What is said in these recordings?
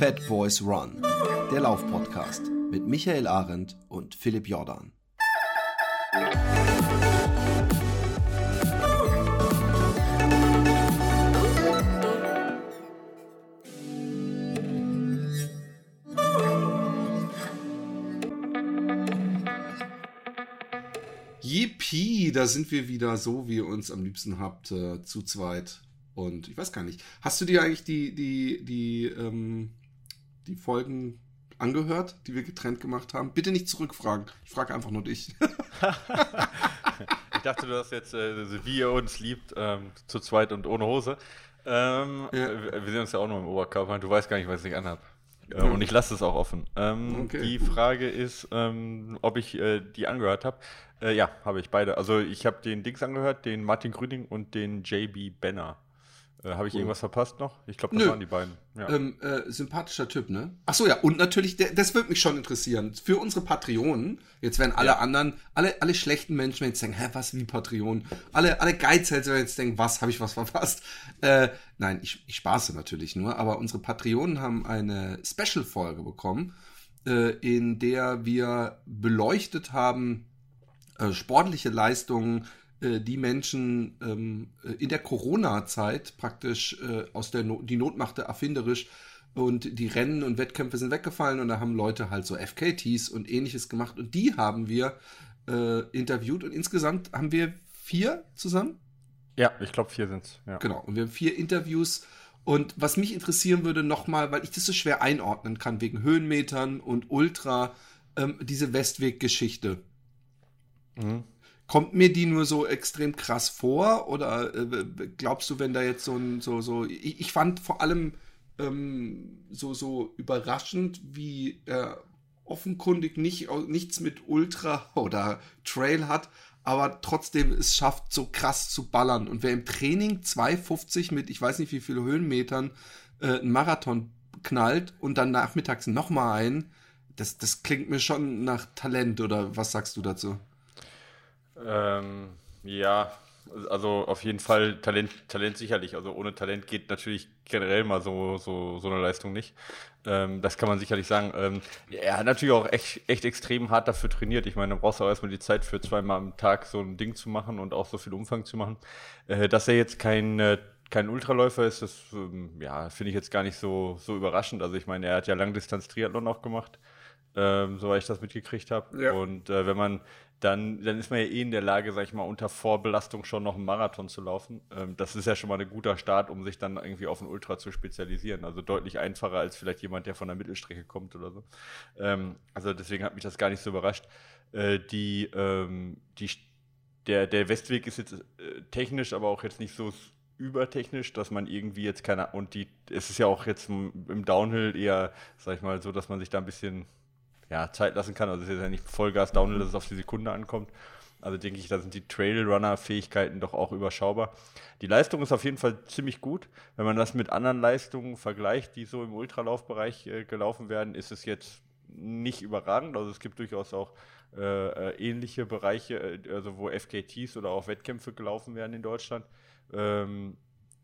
Fat Boys Run, der Laufpodcast mit Michael Arendt und Philipp Jordan. Yippie, da sind wir wieder so, wie ihr uns am liebsten habt, äh, zu zweit. Und ich weiß gar nicht, hast du dir eigentlich die, die, die, ähm, die Folgen angehört, die wir getrennt gemacht haben? Bitte nicht zurückfragen. Ich frage einfach nur dich. ich dachte, du hast jetzt, äh, wie ihr uns liebt, ähm, zu zweit und ohne Hose. Ähm, ja. Wir sehen uns ja auch nur im Oberkörper. Du weißt gar nicht, was ich anhabe. Äh, und ich lasse es auch offen. Ähm, okay. Die Frage ist, ähm, ob ich äh, die angehört habe. Äh, ja, habe ich beide. Also ich habe den Dings angehört, den Martin Grüning und den JB Benner. Äh, Habe ich irgendwas verpasst noch? Ich glaube, das Nö. waren die beiden. Ja. Ähm, äh, sympathischer Typ, ne? Achso, ja, und natürlich, der, das würde mich schon interessieren. Für unsere Patreonen, jetzt werden alle ja. anderen, alle, alle schlechten Menschen jetzt denken, hä, was wie Patreon? Alle, alle Geizhälter jetzt denken, was, habe ich was verpasst? Äh, nein, ich, ich spaße natürlich nur, aber unsere Patreonen haben eine Special-Folge bekommen, äh, in der wir beleuchtet haben, äh, sportliche Leistungen äh, die Menschen ähm, äh, in der Corona-Zeit praktisch äh, aus der no die Not machte erfinderisch und die Rennen und Wettkämpfe sind weggefallen und da haben Leute halt so FKTs und ähnliches gemacht und die haben wir äh, interviewt und insgesamt haben wir vier zusammen. Ja, ich glaube vier sind es. Ja. Genau, und wir haben vier Interviews und was mich interessieren würde nochmal, weil ich das so schwer einordnen kann wegen Höhenmetern und Ultra, ähm, diese Westweg-Geschichte. Mhm. Kommt mir die nur so extrem krass vor? Oder äh, glaubst du, wenn da jetzt so ein, so, so, ich, ich fand vor allem ähm, so, so überraschend, wie er offenkundig nicht, nichts mit Ultra oder Trail hat, aber trotzdem es schafft, so krass zu ballern. Und wer im Training 2,50 mit, ich weiß nicht wie viele Höhenmetern, äh, einen Marathon knallt und dann nachmittags nochmal ein, das, das klingt mir schon nach Talent, oder was sagst du dazu? Ähm, ja, also auf jeden Fall Talent, Talent sicherlich. Also ohne Talent geht natürlich generell mal so, so, so eine Leistung nicht. Ähm, das kann man sicherlich sagen. Ähm, er hat natürlich auch echt, echt extrem hart dafür trainiert. Ich meine, da brauchst du auch erstmal die Zeit für zweimal am Tag so ein Ding zu machen und auch so viel Umfang zu machen. Äh, dass er jetzt kein, äh, kein Ultraläufer ist, das ähm, ja, finde ich jetzt gar nicht so, so überraschend. Also ich meine, er hat ja Langdistanz-Triathlon auch gemacht. Ähm, soweit ich das mitgekriegt habe. Ja. Und äh, wenn man dann, dann ist man ja eh in der Lage, sag ich mal, unter Vorbelastung schon noch einen Marathon zu laufen. Ähm, das ist ja schon mal ein guter Start, um sich dann irgendwie auf ein Ultra zu spezialisieren. Also deutlich einfacher als vielleicht jemand, der von der Mittelstrecke kommt oder so. Ähm, also deswegen hat mich das gar nicht so überrascht. Äh, die, ähm, die, der, der Westweg ist jetzt äh, technisch, aber auch jetzt nicht so übertechnisch, dass man irgendwie jetzt keine, und die, es ist ja auch jetzt im Downhill eher, sag ich mal, so, dass man sich da ein bisschen ja, Zeit lassen kann. Also es ist ja nicht Vollgas Downhill, dass es auf die Sekunde ankommt. Also denke ich, da sind die Trailrunner-Fähigkeiten doch auch überschaubar. Die Leistung ist auf jeden Fall ziemlich gut. Wenn man das mit anderen Leistungen vergleicht, die so im Ultralaufbereich äh, gelaufen werden, ist es jetzt nicht überragend. Also es gibt durchaus auch äh ähnliche Bereiche, äh, also wo FKTs oder auch Wettkämpfe gelaufen werden in Deutschland. Ähm,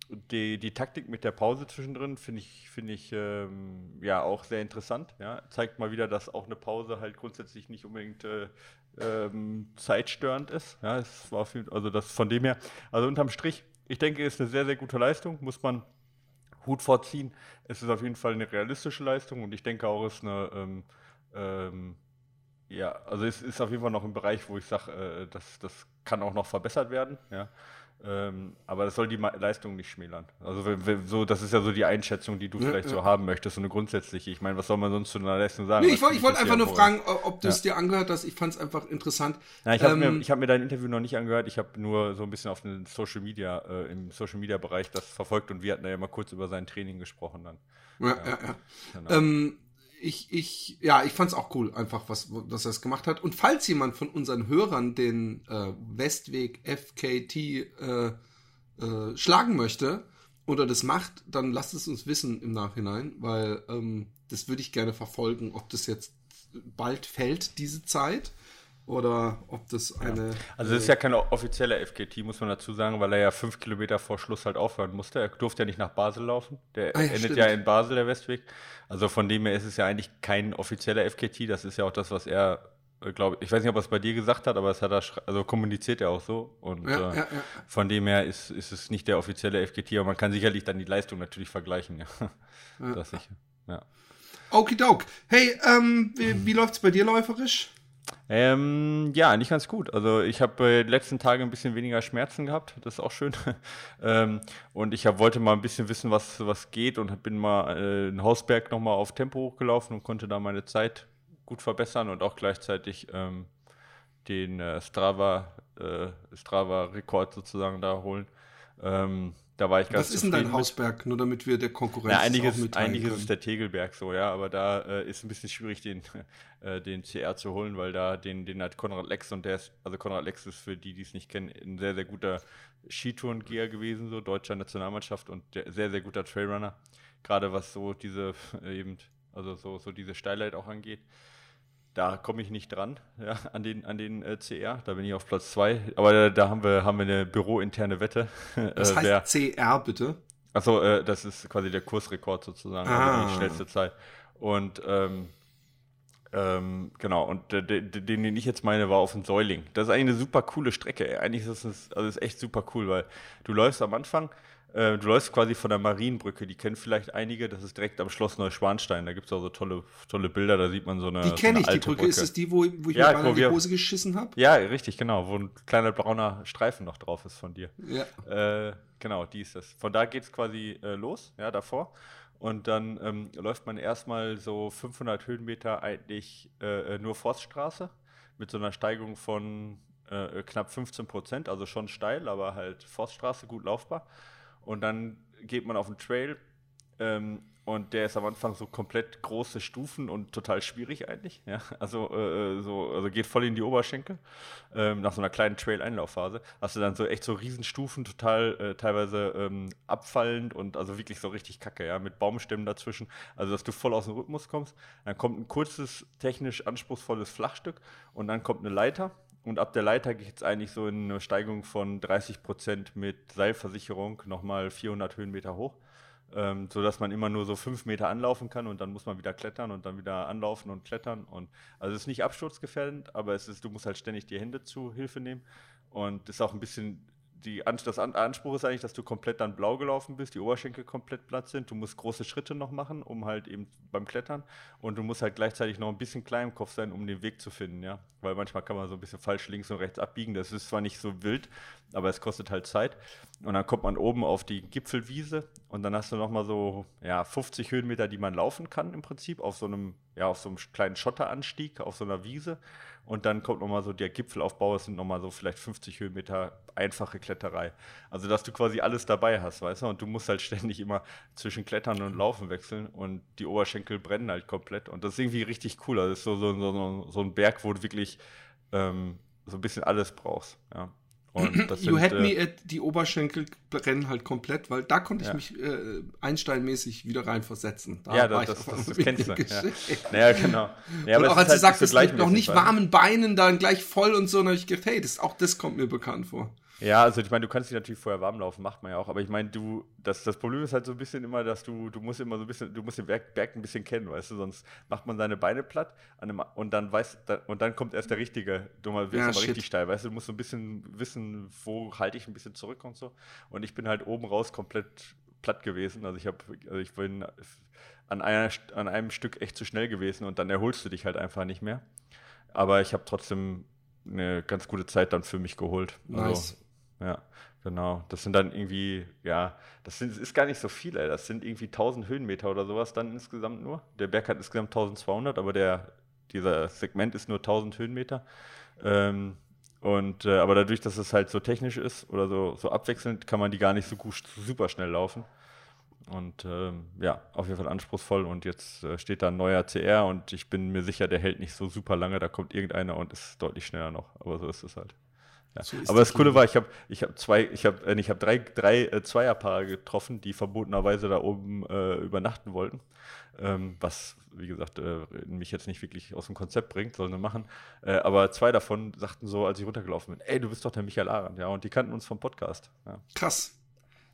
die, die Taktik mit der Pause zwischendrin finde ich, finde ich ähm, ja auch sehr interessant. Ja. Zeigt mal wieder, dass auch eine Pause halt grundsätzlich nicht unbedingt äh, ähm, zeitstörend ist. Ja, es war viel, also das von dem her, also unterm Strich, ich denke, ist eine sehr, sehr gute Leistung, muss man Hut vorziehen. Es ist auf jeden Fall eine realistische Leistung und ich denke auch, es ist eine ähm, ähm, ja, also es ist auf jeden Fall noch ein Bereich, wo ich sage, äh, das, das kann auch noch verbessert werden. Ja. Ähm, aber das soll die Leistung nicht schmälern. Also so, das ist ja so die Einschätzung, die du ja, vielleicht ja. so haben möchtest, so eine grundsätzliche. Ich meine, was soll man sonst zu einer Leistung sagen? Nee, ich wollte wollt einfach nur fragen, ob du es dir angehört hast. Ich fand es einfach interessant. Na, ich habe ähm, mir, hab mir dein Interview noch nicht angehört. Ich habe nur so ein bisschen auf den Social Media, äh, im Social Media Bereich das verfolgt und wir hatten ja mal kurz über sein Training gesprochen dann. Ja, ja, ja. Genau. Ähm, ich, ich, ja, ich fand es auch cool, einfach, was, dass er es gemacht hat. Und falls jemand von unseren Hörern den äh, Westweg FKT äh, äh, schlagen möchte oder das macht, dann lasst es uns wissen im Nachhinein, weil ähm, das würde ich gerne verfolgen, ob das jetzt bald fällt, diese Zeit. Oder ob das eine. Also es ist ja kein offizieller FKT, muss man dazu sagen, weil er ja fünf Kilometer vor Schluss halt aufhören musste. Er durfte ja nicht nach Basel laufen. Der Ah ja, endet stimmt. ja in Basel, der Westweg. Also von dem her ist es ja eigentlich kein offizieller FKT. Das ist ja auch das, was er, glaube ich, weiß nicht, ob er es bei dir gesagt hat, aber es hat er, also kommuniziert er auch so. Und Ja, äh, ja, ja. von dem her ist, ist es nicht der offizielle FKT, aber man kann sicherlich dann die Leistung natürlich vergleichen. Ja. Das sicher. Ja. Okidok. Hey, ähm, wie, wie läuft's bei dir läuferisch? Ähm, ja, eigentlich ganz gut. Also ich habe äh, die letzten Tage ein bisschen weniger Schmerzen gehabt, das ist auch schön. ähm, und ich hab, wollte mal ein bisschen wissen, was, was geht und bin mal äh, in Hausberg nochmal auf Tempo hochgelaufen und konnte da meine Zeit gut verbessern und auch gleichzeitig ähm, den äh, Strava, äh, Strava-Rekord sozusagen da holen. Da war ich ganz Was ist denn dein mit. Hausberg? Nur damit wir der Konkurrenz Ja, einiges, auch mitteilen einiges können. ist der Tegelberg so, ja, aber da äh, ist ein bisschen schwierig, den, äh, den CR zu holen, weil da den, den hat Konrad Lex und der ist, also Konrad Lex ist für die, die es nicht kennen, ein sehr, sehr guter Skitourengeher gewesen, so deutscher Nationalmannschaft und der, sehr, sehr guter Trailrunner. Gerade was so diese, eben, also so, so diese Steilheit auch angeht. Da komme ich nicht dran, ja, an den, an den äh, CR. Da bin ich auf Platz zwei. Aber da, da haben wir, haben wir eine bürointerne Wette. Äh, heißt wer- CR bitte? Achso, äh, das ist quasi der Kursrekord sozusagen, Ah. also die schnellste Zeit. Und ähm, ähm, genau, und der, den, den ich jetzt meine, war auf dem Säuling. Das ist eigentlich eine super coole Strecke. Eigentlich ist es also ist echt super cool, weil du läufst am Anfang, äh, du läufst quasi von der Marienbrücke, die kennen vielleicht einige, das ist direkt am Schloss Neuschwanstein. Da gibt es auch so tolle, tolle Bilder, da sieht man so eine. Die so kenne eine ich, die alte Brücke. Ist es die, wo, wo ich Ja, mir in die Hose geschissen habe? Ja, richtig, genau, wo ein kleiner brauner Streifen noch drauf ist von dir. Ja. Äh, genau, die ist das. Von da geht es quasi äh, los, ja, davor. Und dann ähm, läuft man erstmal so 500 Höhenmeter eigentlich äh, äh, nur Forststraße mit so einer Steigung von knapp 15 Prozent, also schon steil, aber halt Forststraße gut laufbar. Und dann geht man auf den Trail ähm, und der ist am Anfang so komplett große Stufen und total schwierig eigentlich. Ja? Also, äh, so, also geht voll in die Oberschenkel. Ähm, nach so einer kleinen Trail-Einlaufphase hast du dann so echt so Riesenstufen, total äh, teilweise ähm, abfallend und also wirklich so richtig kacke, ja, mit Baumstämmen dazwischen. Also, dass du voll aus dem Rhythmus kommst. Dann kommt ein kurzes, technisch anspruchsvolles Flachstück und dann kommt eine Leiter. Und ab der Leiter geht es eigentlich so in eine Steigung von 30 Prozent mit Seilversicherung nochmal 400 Höhenmeter hoch ähm, so dass man immer nur so fünf Meter anlaufen kann und dann muss man wieder klettern und dann wieder anlaufen und klettern und also es ist nicht absturzgefährdend, aber es ist, du musst halt ständig die Hände zu Hilfe nehmen und ist auch ein bisschen die An das An Anspruch ist eigentlich, dass du komplett dann blau gelaufen bist, die Oberschenkel komplett platt sind, du musst große Schritte noch machen, um halt eben beim Klettern. Und du musst halt gleichzeitig noch ein bisschen klein im Kopf sein, um den Weg zu finden, ja, weil manchmal kann man so ein bisschen falsch links und rechts abbiegen, das ist zwar nicht so wild, aber es kostet halt Zeit und dann kommt man oben auf die Gipfelwiese und dann hast du noch mal so ja 50 Höhenmeter, die man laufen kann im Prinzip auf so einem ja auf so einem kleinen Schotteranstieg auf so einer Wiese und dann kommt noch mal so der Gipfelaufbau, es sind noch mal so vielleicht 50 Höhenmeter einfache Kletterei. Also dass du quasi alles dabei hast, weißt du, und du musst halt ständig immer zwischen Klettern und Laufen wechseln und die Oberschenkel brennen halt komplett und das ist irgendwie richtig cool. Also das ist so so, so, so ein Berg, wo du wirklich ähm, so ein bisschen alles brauchst, ja. Und das You sind, had äh, me at die Oberschenkel brennen halt komplett, weil da konnte ich Ja. mich äh, einsteinmäßig wieder reinversetzen. Da Ja, war das, ich das, das, das kennst du. Ja. Naja, genau. Ja, und aber auch als du halt sagst, es mit noch nicht warmen Beinen dann gleich voll und so, dann habe ich gedacht, hey, das, auch das kommt mir bekannt vor. Ja, also ich meine, du kannst dich natürlich vorher warm laufen, macht man ja auch, aber ich meine, du, das, das Problem ist halt so ein bisschen immer, dass du, du musst immer so ein bisschen, du musst den Berg, Berg ein bisschen kennen, weißt du, sonst macht man seine Beine platt einem, und dann weiß, da, und dann kommt erst der richtige, du mal wirst Ja, aber richtig steil, weißt du, du musst so ein bisschen wissen, wo halte ich ein bisschen zurück und so. Und ich bin halt oben raus komplett platt gewesen, also ich habe, also ich bin an, einer, an einem Stück echt zu schnell gewesen und dann erholst du dich halt einfach nicht mehr. Aber ich habe trotzdem eine ganz gute Zeit dann für mich geholt. Also, Nice. Ja, genau. Das sind dann irgendwie, ja, das sind, ist gar nicht so viel. Das sind irgendwie 1000 Höhenmeter oder sowas dann insgesamt nur. Der Berg hat insgesamt 1200, aber der, dieser Segment ist nur 1000 Höhenmeter. Ähm, und, äh, aber dadurch, dass es halt so technisch ist oder so, so abwechselnd, kann man die gar nicht so gut, super schnell laufen. Und ähm, ja, auf jeden Fall anspruchsvoll. Und jetzt äh, steht da ein neuer CR und ich bin mir sicher, der hält nicht so super lange. Da kommt irgendeiner und ist deutlich schneller noch. Aber so ist es halt. Ja. So Aber das Coole war, ich habe ich hab zwei, ich habe äh, ich hab drei, drei äh, Zweierpaare getroffen, die verbotenerweise da oben äh, übernachten wollten. Ähm, was, wie gesagt, äh, mich jetzt nicht wirklich aus dem Konzept bringt, sollen wir machen. Äh, aber zwei davon sagten so, als ich runtergelaufen bin, ey, du bist doch der Michael Arendt, ja, und die kannten uns vom Podcast. Ja. Krass.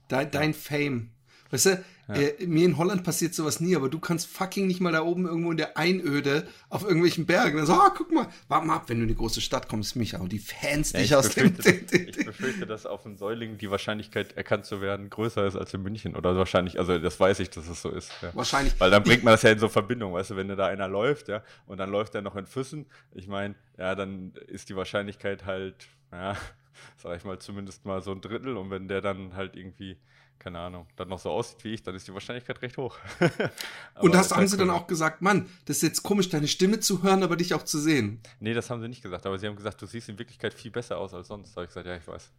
Dein, dein Fame. Weißt du, ja. äh, mir in Holland passiert sowas nie, aber du kannst fucking nicht mal da oben irgendwo in der Einöde auf irgendwelchen Bergen. Dann so, ah, guck mal, warte mal ab, wenn du in die große Stadt kommst, Micha, und die Fans ja, dich aus dem. ich befürchte, dass auf dem Säuling die Wahrscheinlichkeit, erkannt zu werden, größer ist als in München. Oder wahrscheinlich, also das weiß ich, dass es so ist. Ja. Wahrscheinlich. Weil dann bringt man das ja in so Verbindung, weißt du, wenn da einer läuft, ja, und dann läuft er noch in Füssen, ich meine, ja, dann ist die Wahrscheinlichkeit halt, ja, sag ich mal, zumindest mal so ein Drittel. Und wenn der dann halt irgendwie keine Ahnung, dann noch so aussieht wie ich, dann ist die Wahrscheinlichkeit recht hoch. und das haben sie cool. dann auch gesagt, Mann, das ist jetzt komisch, deine Stimme zu hören, aber dich auch zu sehen. Nee, das haben sie nicht gesagt, aber sie haben gesagt, du siehst in Wirklichkeit viel besser aus als sonst. Da habe ich gesagt, ja, ich weiß.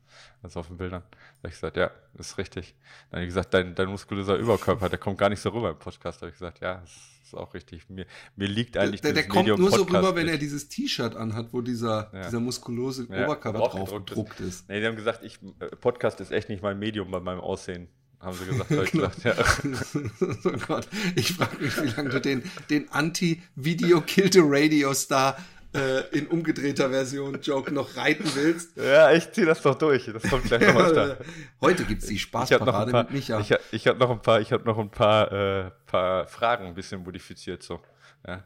Das auf den Bildern. Da habe ich gesagt, ja, das ist richtig. Dann habe ich gesagt, dein, dein muskulöser Überkörper, der kommt gar nicht so rüber im Podcast. Da habe ich gesagt, ja, das ist auch richtig. Mir, mir liegt eigentlich Der, der kommt nur so rüber, wenn er dieses T-Shirt anhat, wo dieser, ja. dieser muskulose ja, Oberkörper drauf gedruckt ist. ist. Nee, die haben gesagt, ich, äh, Podcast ist echt nicht mein Medium bei meinem Aussehen haben sie gesagt. ich genau. gesagt ja. oh Gott, ich frage mich, wie lange du den, den Anti-Video Kill the Radio Star äh, in umgedrehter Version Joke noch reiten willst. Ja, ich ziehe das doch durch. Das kommt gleich noch öfter. Heute gibt es die Spaßparade paar, mit Micha. Ich, ich habe noch ein paar, ich hab noch ein paar, äh, paar Fragen ein bisschen modifiziert so. Ja.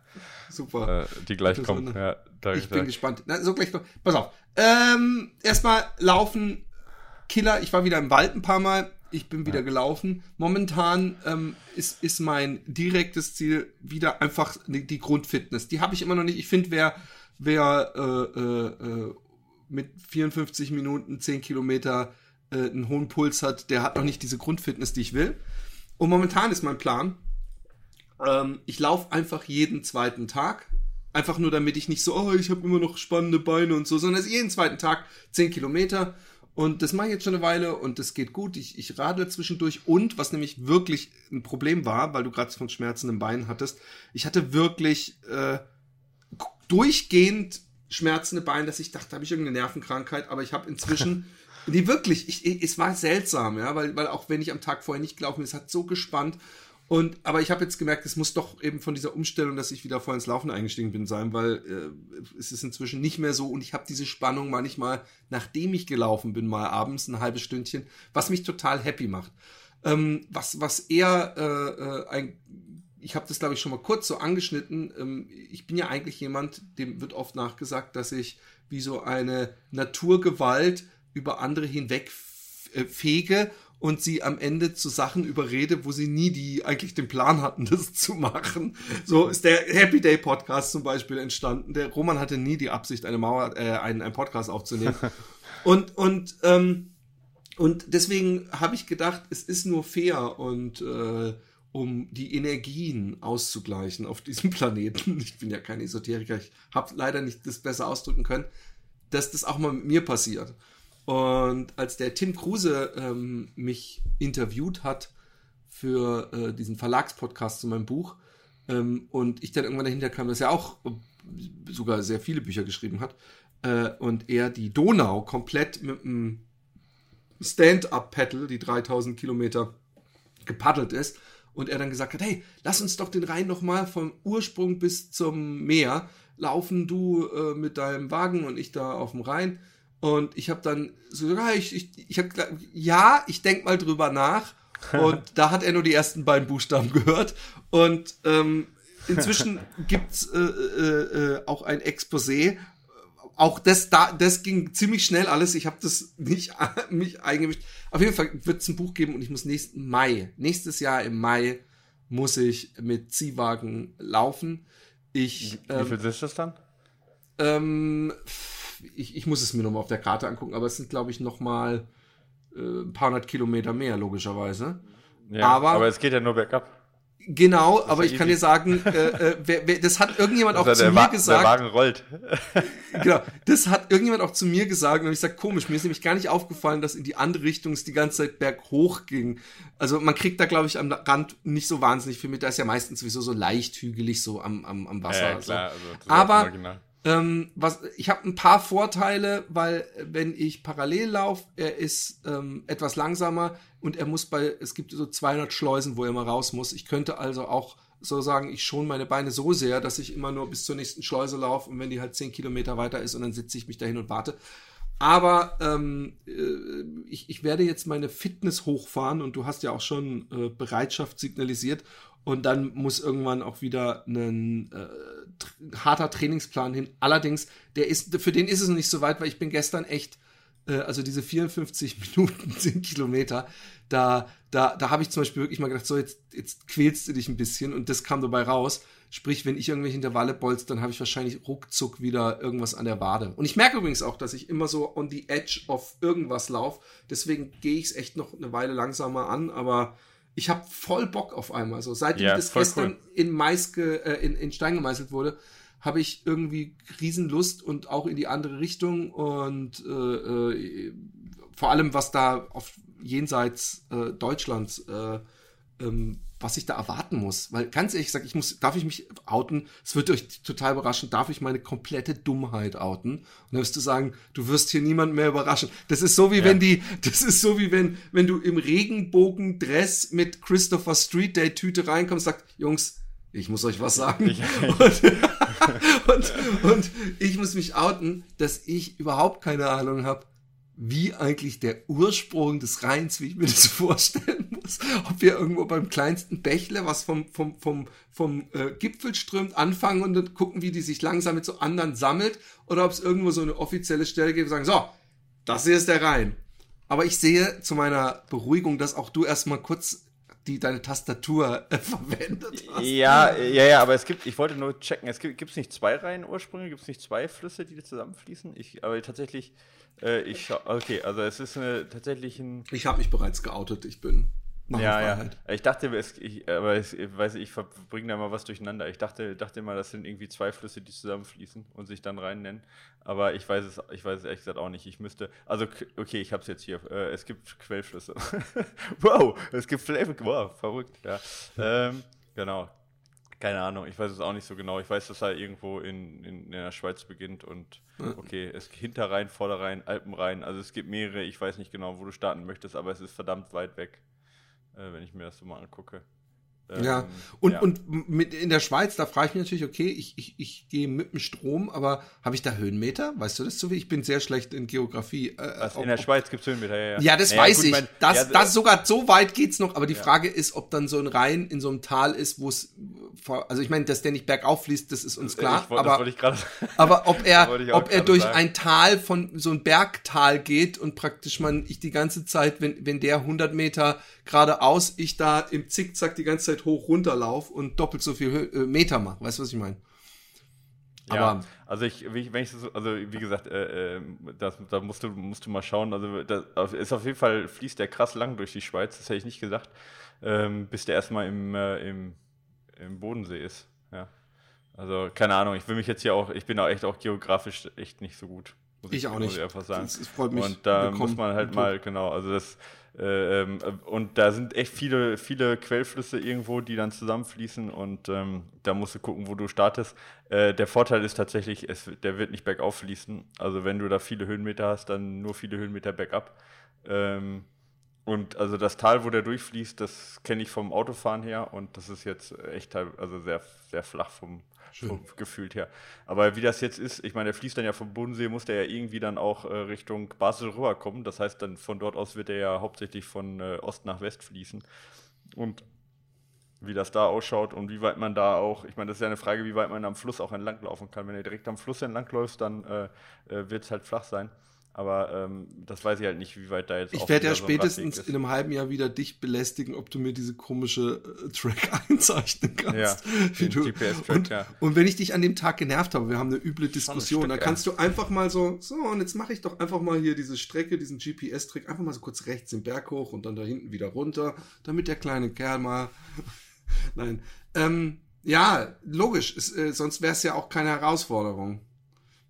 Super. Äh, die gleich kommen. Ja, ich bin gespannt. Na, so gleich Pass auf. Ähm, erstmal laufen. Killer. Ich war wieder im Wald ein paar Mal ich bin wieder ja. gelaufen. Momentan ähm, ist, ist mein direktes Ziel wieder einfach die, die Grundfitness. Die habe ich immer noch nicht. Ich finde, wer, wer äh, äh, äh mit 54 Minuten 10 Kilometer äh, einen hohen Puls hat, der hat noch nicht diese Grundfitness, die ich will. Und momentan ist mein Plan, ähm, ich laufe einfach jeden zweiten Tag. Einfach nur, damit ich nicht so, oh, ich habe immer noch spannende Beine und so, sondern jeden zweiten Tag 10 Kilometer und das mache ich jetzt schon eine Weile und das geht gut. Ich, ich radle zwischendurch. Und was nämlich wirklich ein Problem war, weil du gerade von Schmerzen im Bein hattest, ich hatte wirklich äh, durchgehend Schmerzen im Bein, dass ich dachte, habe ich irgendeine Nervenkrankheit, aber ich habe inzwischen. Die wirklich, ich, es war seltsam, ja, weil, weil auch wenn ich am Tag vorher nicht gelaufen bin, es hat so gespannt und, aber ich habe jetzt gemerkt, es muss doch eben von dieser Umstellung, dass ich wieder vorher ins Laufen eingestiegen bin, sein, weil äh, es ist inzwischen nicht mehr so und ich habe diese Spannung manchmal, nachdem ich gelaufen bin, mal abends ein halbes Stündchen, was mich total happy macht. Ähm, was, was eher äh, äh, ein, ich habe das glaube ich schon mal kurz so angeschnitten. Ähm, ich bin ja eigentlich jemand, dem wird oft nachgesagt, dass ich wie so eine Naturgewalt über andere hinweg äh, fege und sie am Ende zu Sachen überrede, wo sie nie die eigentlich den Plan hatten, das zu machen. So ist der Happy Day Podcast zum Beispiel entstanden. Der Roman hatte nie die Absicht, eine Mauer, äh, einen, einen Podcast aufzunehmen. und und ähm, und deswegen habe ich gedacht, es ist nur fair und äh, um die Energien auszugleichen auf diesem Planeten. Ich bin ja kein Esoteriker, ich habe leider nicht das besser ausdrücken können, dass das auch mal mit mir passiert. Und als der Tim Kruse ähm, mich interviewt hat für äh, diesen Verlagspodcast zu meinem Buch ähm, und ich dann irgendwann dahinter kam, dass er auch sogar sehr viele Bücher geschrieben hat äh, und er die Donau komplett mit einem Stand-up-Paddle, die 3000 Kilometer gepaddelt ist und er dann gesagt hat, hey, lass uns doch den Rhein nochmal vom Ursprung bis zum Meer laufen, du äh, mit deinem Wagen und ich da auf dem Rhein und ich habe dann so, ja, ich, ich, ich hab, ja, ich denk mal drüber nach. Und da hat er nur die ersten beiden Buchstaben gehört. Und ähm, inzwischen gibt's äh, äh, äh, auch ein Exposé. Auch das, da, das ging ziemlich schnell alles. Ich habe das nicht mich eingemischt. Auf jeden Fall wird es ein Buch geben und ich muss nächsten Mai, nächstes Jahr im Mai, muss ich mit Ziehwagen laufen. Ich, Wie, ähm, wie viel ist das dann? Ähm, ich, ich muss es mir nochmal auf der Karte angucken, aber es sind, glaube ich, nochmal äh, ein paar hundert Kilometer mehr, logischerweise. Ja, aber, aber es geht ja nur bergab. Genau, aber ich kann dir sagen, äh, äh, wer, wer, das hat irgendjemand auch zu mir Wa gesagt. Der Wagen rollt. genau, das hat irgendjemand auch zu mir gesagt und ich sag komisch, mir ist nämlich gar nicht aufgefallen, dass in die andere Richtung es die ganze Zeit berghoch ging. Also man kriegt da glaube ich am Rand nicht so wahnsinnig viel mit, da ist ja meistens sowieso so leicht hügelig so am, am, am Wasser. Ja, klar, so. also aber Ähm, was, ich habe ein paar Vorteile, weil äh, wenn ich parallel laufe, er ist ähm, etwas langsamer und er muss bei, es gibt so 200 Schleusen, wo er mal raus muss. Ich könnte also auch so sagen, ich schon meine Beine so sehr, dass ich immer nur bis zur nächsten Schleuse laufe und wenn die halt 10 Kilometer weiter ist und dann sitze ich mich dahin und warte. Aber ähm, äh, ich, ich werde jetzt meine Fitness hochfahren und du hast ja auch schon äh, Bereitschaft signalisiert. Und dann muss irgendwann auch wieder ein äh, harter Trainingsplan hin. Allerdings, der ist, für den ist es nicht so weit, weil ich bin gestern echt, äh, also diese 54 Minuten, 10 Kilometer, da, da, da habe ich zum Beispiel wirklich mal gedacht, so jetzt, jetzt quälst du dich ein bisschen und das kam dabei raus. Sprich, wenn ich irgendwelche Intervalle bolze, dann habe ich wahrscheinlich ruckzuck wieder irgendwas an der Wade. Und ich merke übrigens auch, dass ich immer so on the edge of irgendwas laufe. Deswegen gehe ich es echt noch eine Weile langsamer an, aber ich habe voll Bock auf einmal. So, seitdem ja, das gestern cool. in, Maiske, äh, in, in Stein gemeißelt wurde, habe ich irgendwie Riesenlust und auch in die andere Richtung und äh, äh, vor allem, was da auf jenseits äh, Deutschlands äh, ähm, was ich da erwarten muss. Weil ganz ehrlich gesagt, ich muss, darf ich mich outen? Es wird euch total überraschen. Darf ich meine komplette Dummheit outen? Und dann wirst du sagen, du wirst hier niemand mehr überraschen. Das ist so wie ja. wenn die, das ist so wie wenn, wenn du im Regenbogen-Dress mit Christopher Street Day Tüte reinkommst, und sagst, Jungs, ich muss euch was sagen. und, und, und ich muss mich outen, dass ich überhaupt keine Ahnung habe, wie eigentlich der Ursprung des Rheins, wie ich mir das muss. Ob wir irgendwo beim kleinsten Bächle, was vom, vom, vom, vom äh, Gipfel strömt, anfangen und dann gucken, wie die sich langsam mit so anderen sammelt, oder ob es irgendwo so eine offizielle Stelle gibt, sagen, so, das hier ist der Rhein. Aber ich sehe zu meiner Beruhigung, dass auch du erstmal kurz die deine Tastatur äh, verwendet hast. Ja, ja, ja, aber es gibt, ich wollte nur checken, es gibt es nicht zwei Reihen Ursprünge, gibt es nicht zwei Flüsse, die zusammenfließen? Ich, aber tatsächlich, äh, ich okay, also es ist eine, tatsächlich ein. Ich habe mich bereits geoutet, ich bin. Ja, ja. Ich dachte, es, ich, aber es, ich weiß ich verbringe da mal was durcheinander. Ich dachte, dachte immer, das sind irgendwie zwei Flüsse, die zusammenfließen und sich dann rein nennen. Aber ich weiß es, ich weiß es ehrlich gesagt auch nicht. Ich müsste, also okay, ich habe es jetzt hier. Äh, es gibt Quellflüsse. wow, es gibt Flavor. Wow, verrückt. Ja. ähm, genau. Keine Ahnung, ich weiß es auch nicht so genau. Ich weiß, dass er irgendwo in, in, in der Schweiz beginnt und okay, es Hinterrhein, Vorderrhein, Alpenrhein, also es gibt mehrere, ich weiß nicht genau, wo du starten möchtest, aber es ist verdammt weit weg, wenn ich mir das so mal angucke. Ähm, ja, und, ja. und mit in der Schweiz, da frage ich mich natürlich, okay, ich, ich, ich gehe mit dem Strom, aber habe ich da Höhenmeter? Weißt du das so wie? Ich bin sehr schlecht in Geografie. Äh, also in der Schweiz gibt es Höhenmeter, ja, ja. Ja, das naja, weiß gut, ich. Mein, das, ja, das sogar so weit geht's noch, aber die Frage ist, ob dann so ein Rhein in so einem Tal ist, wo es also ich meine, dass der nicht bergauf fließt, das ist uns äh, klar. Wollt, aber, aber ob er, ob er durch sagen. ein Tal von so ein Bergtal geht und praktisch man ich die ganze Zeit, wenn, wenn der 100 Meter geradeaus, ich da im Zickzack die ganze Zeit hoch runter lauf und doppelt so viel äh, Meter mache. Weißt du, was ich meine? Ja, also ich, wenn ich so, also wie gesagt, äh, äh, das, da musst du, musst du mal schauen. Also das ist auf jeden Fall fließt der krass lang durch die Schweiz, das hätte ich nicht gesagt, ähm, bis der erstmal im, äh, im im Bodensee ist. Ja. Also, keine Ahnung, ich will mich jetzt hier auch, ich bin auch echt auch geografisch echt nicht so gut. ich, ich auch nicht. Ich einfach sagen. Das, freut mich. Und da muss man halt mal, genau, also das, ähm, und da sind echt viele, viele Quellflüsse irgendwo, die dann zusammenfließen und ähm, da musst du gucken, wo du startest. Äh, der Vorteil ist tatsächlich, es, der wird nicht bergauf fließen. Also wenn du da viele Höhenmeter hast, dann nur viele Höhenmeter bergab. Ähm, und also das Tal, wo der durchfließt, das kenne ich vom Autofahren her und das ist jetzt echt also sehr, sehr flach vom, vom gefühlt her. Aber wie das jetzt ist, ich meine, der fließt dann ja vom Bodensee, muss der ja irgendwie dann auch äh, Richtung Basel rüberkommen. Das heißt, dann von dort aus wird er ja hauptsächlich von äh, Ost nach West fließen. Und wie das da ausschaut und wie weit man da auch, ich meine, das ist ja eine Frage, wie weit man am Fluss auch entlang laufen kann. Wenn er direkt am Fluss entlang läuft, dann äh, äh wird es halt flach sein. Aber ähm, das weiß ich halt nicht, wie weit da jetzt. Ich werde ja so spätestens in einem halben Jahr wieder dich belästigen, ob du mir diese komische äh, Track einzeichnen kannst. Ja, wie du, und, ja. und wenn ich dich an dem Tag genervt habe, wir haben eine üble Diskussion, Stück, dann kannst ja. du einfach mal so, so, und jetzt mache ich doch einfach mal hier diese Strecke, diesen GPS-Trick, einfach mal so kurz rechts den Berg hoch und dann da hinten wieder runter, damit der kleine Kerl mal. Nein. Ähm, ja, logisch, es, äh, sonst wäre es ja auch keine Herausforderung.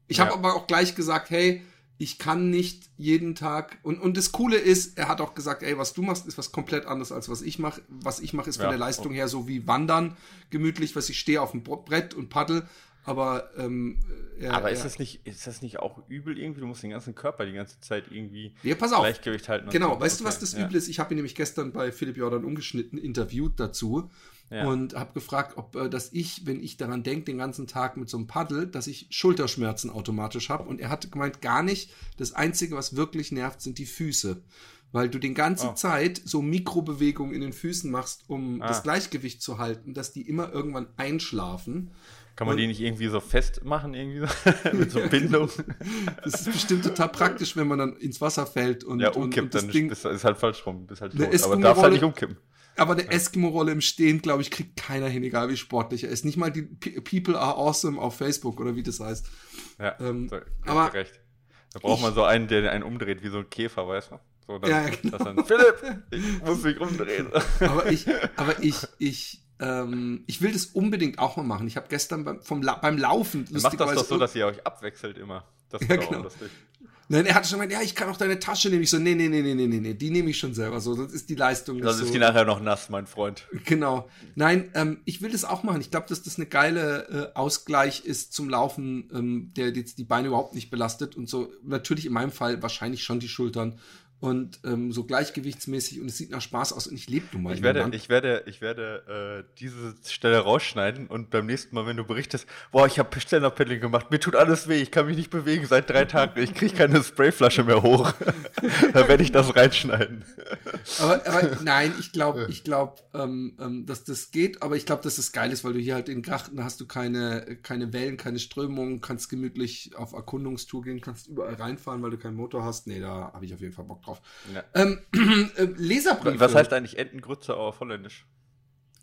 Ich ja. habe aber auch gleich gesagt, hey, ich kann nicht jeden Tag und und das coole ist, er hat auch gesagt, ey, was du machst, ist was komplett anderes als was ich mache. Was ich mache ist von ja. der Leistung her so wie wandern, gemütlich, was ich stehe auf dem Brett und paddel, aber ähm, er, aber ist, er, das nicht, ist das nicht auch übel irgendwie? Du musst den ganzen Körper die ganze Zeit irgendwie ja, pass auf. Gleichgewicht halten. Genau, so. weißt okay. du, was das ja. Übel ist? Ich habe ihn nämlich gestern bei Philipp Jordan umgeschnitten, interviewt dazu ja. und habe gefragt, ob äh, dass ich, wenn ich daran denke, den ganzen Tag mit so einem Paddel, dass ich Schulterschmerzen automatisch habe. Und er hat gemeint, gar nicht. Das Einzige, was wirklich nervt, sind die Füße. Weil du die ganze oh. Zeit so Mikrobewegungen in den Füßen machst, um ah. das Gleichgewicht zu halten, dass die immer irgendwann einschlafen. Kann man und, die nicht irgendwie so festmachen, irgendwie so? mit so Bindung? das ist bestimmt total praktisch, wenn man dann ins Wasser fällt und. Ja, umkippt, und, und das dann Ding, ist, ist halt falsch rum. Bist halt tot. Aber darf halt nicht umkippen. Aber eine Eskimo-Rolle im Stehen, glaube ich, kriegt keiner hin, egal wie sportlich er ist. Nicht mal die People are awesome auf Facebook oder wie das heißt. Ja, ähm, so, aber recht. Da braucht man so einen, der einen umdreht, wie so ein Käfer, weißt du? So, dann, ja, genau. dann, Philipp, ich muss mich umdrehen. Aber ich, aber ich, ich, ähm, ich will das unbedingt auch mal machen. Ich habe gestern beim, vom beim Laufen Macht das doch so, dass ihr euch abwechselt immer. Das ist ja, genau. auch lustig. Nein, er hatte schon gemeint, ja, ich kann auch deine Tasche nehmen. Ich so, nee, nee, nee, nee, nee, nee, nee, die nehme ich schon selber. So, das ist die Leistung. Das ist so. die nachher noch nass, mein Freund. Genau. Nein, ähm, ich will das auch machen. Ich glaube, dass das eine geile äh, Ausgleich ist zum Laufen, ähm, der jetzt die Beine überhaupt nicht belastet und so. Natürlich in meinem Fall wahrscheinlich schon die Schultern und ähm, so gleichgewichtsmäßig und es sieht nach Spaß aus und ich lebe nun mal. Ich werde, ich werde, ich werde äh, diese Stelle rausschneiden und beim nächsten Mal, wenn du berichtest, boah, ich habe Stand-Up-Paddling gemacht, mir tut alles weh, ich kann mich nicht bewegen seit drei Tagen, ich kriege keine Sprayflasche mehr hoch, da werde ich das reinschneiden. aber, aber nein, ich glaube, ich glaube, ähm, ähm, dass das geht, aber ich glaube, dass das geil ist, weil du hier halt in Grachten hast du keine, keine Wellen, keine Strömungen, kannst gemütlich auf Erkundungstour gehen, kannst überall reinfahren, weil du keinen Motor hast. Nee, da habe ich auf jeden Fall Bock drauf drauf. Ja. Ähm, äh, Leserbriefe. Was heißt eigentlich Entengrütze auf Holländisch?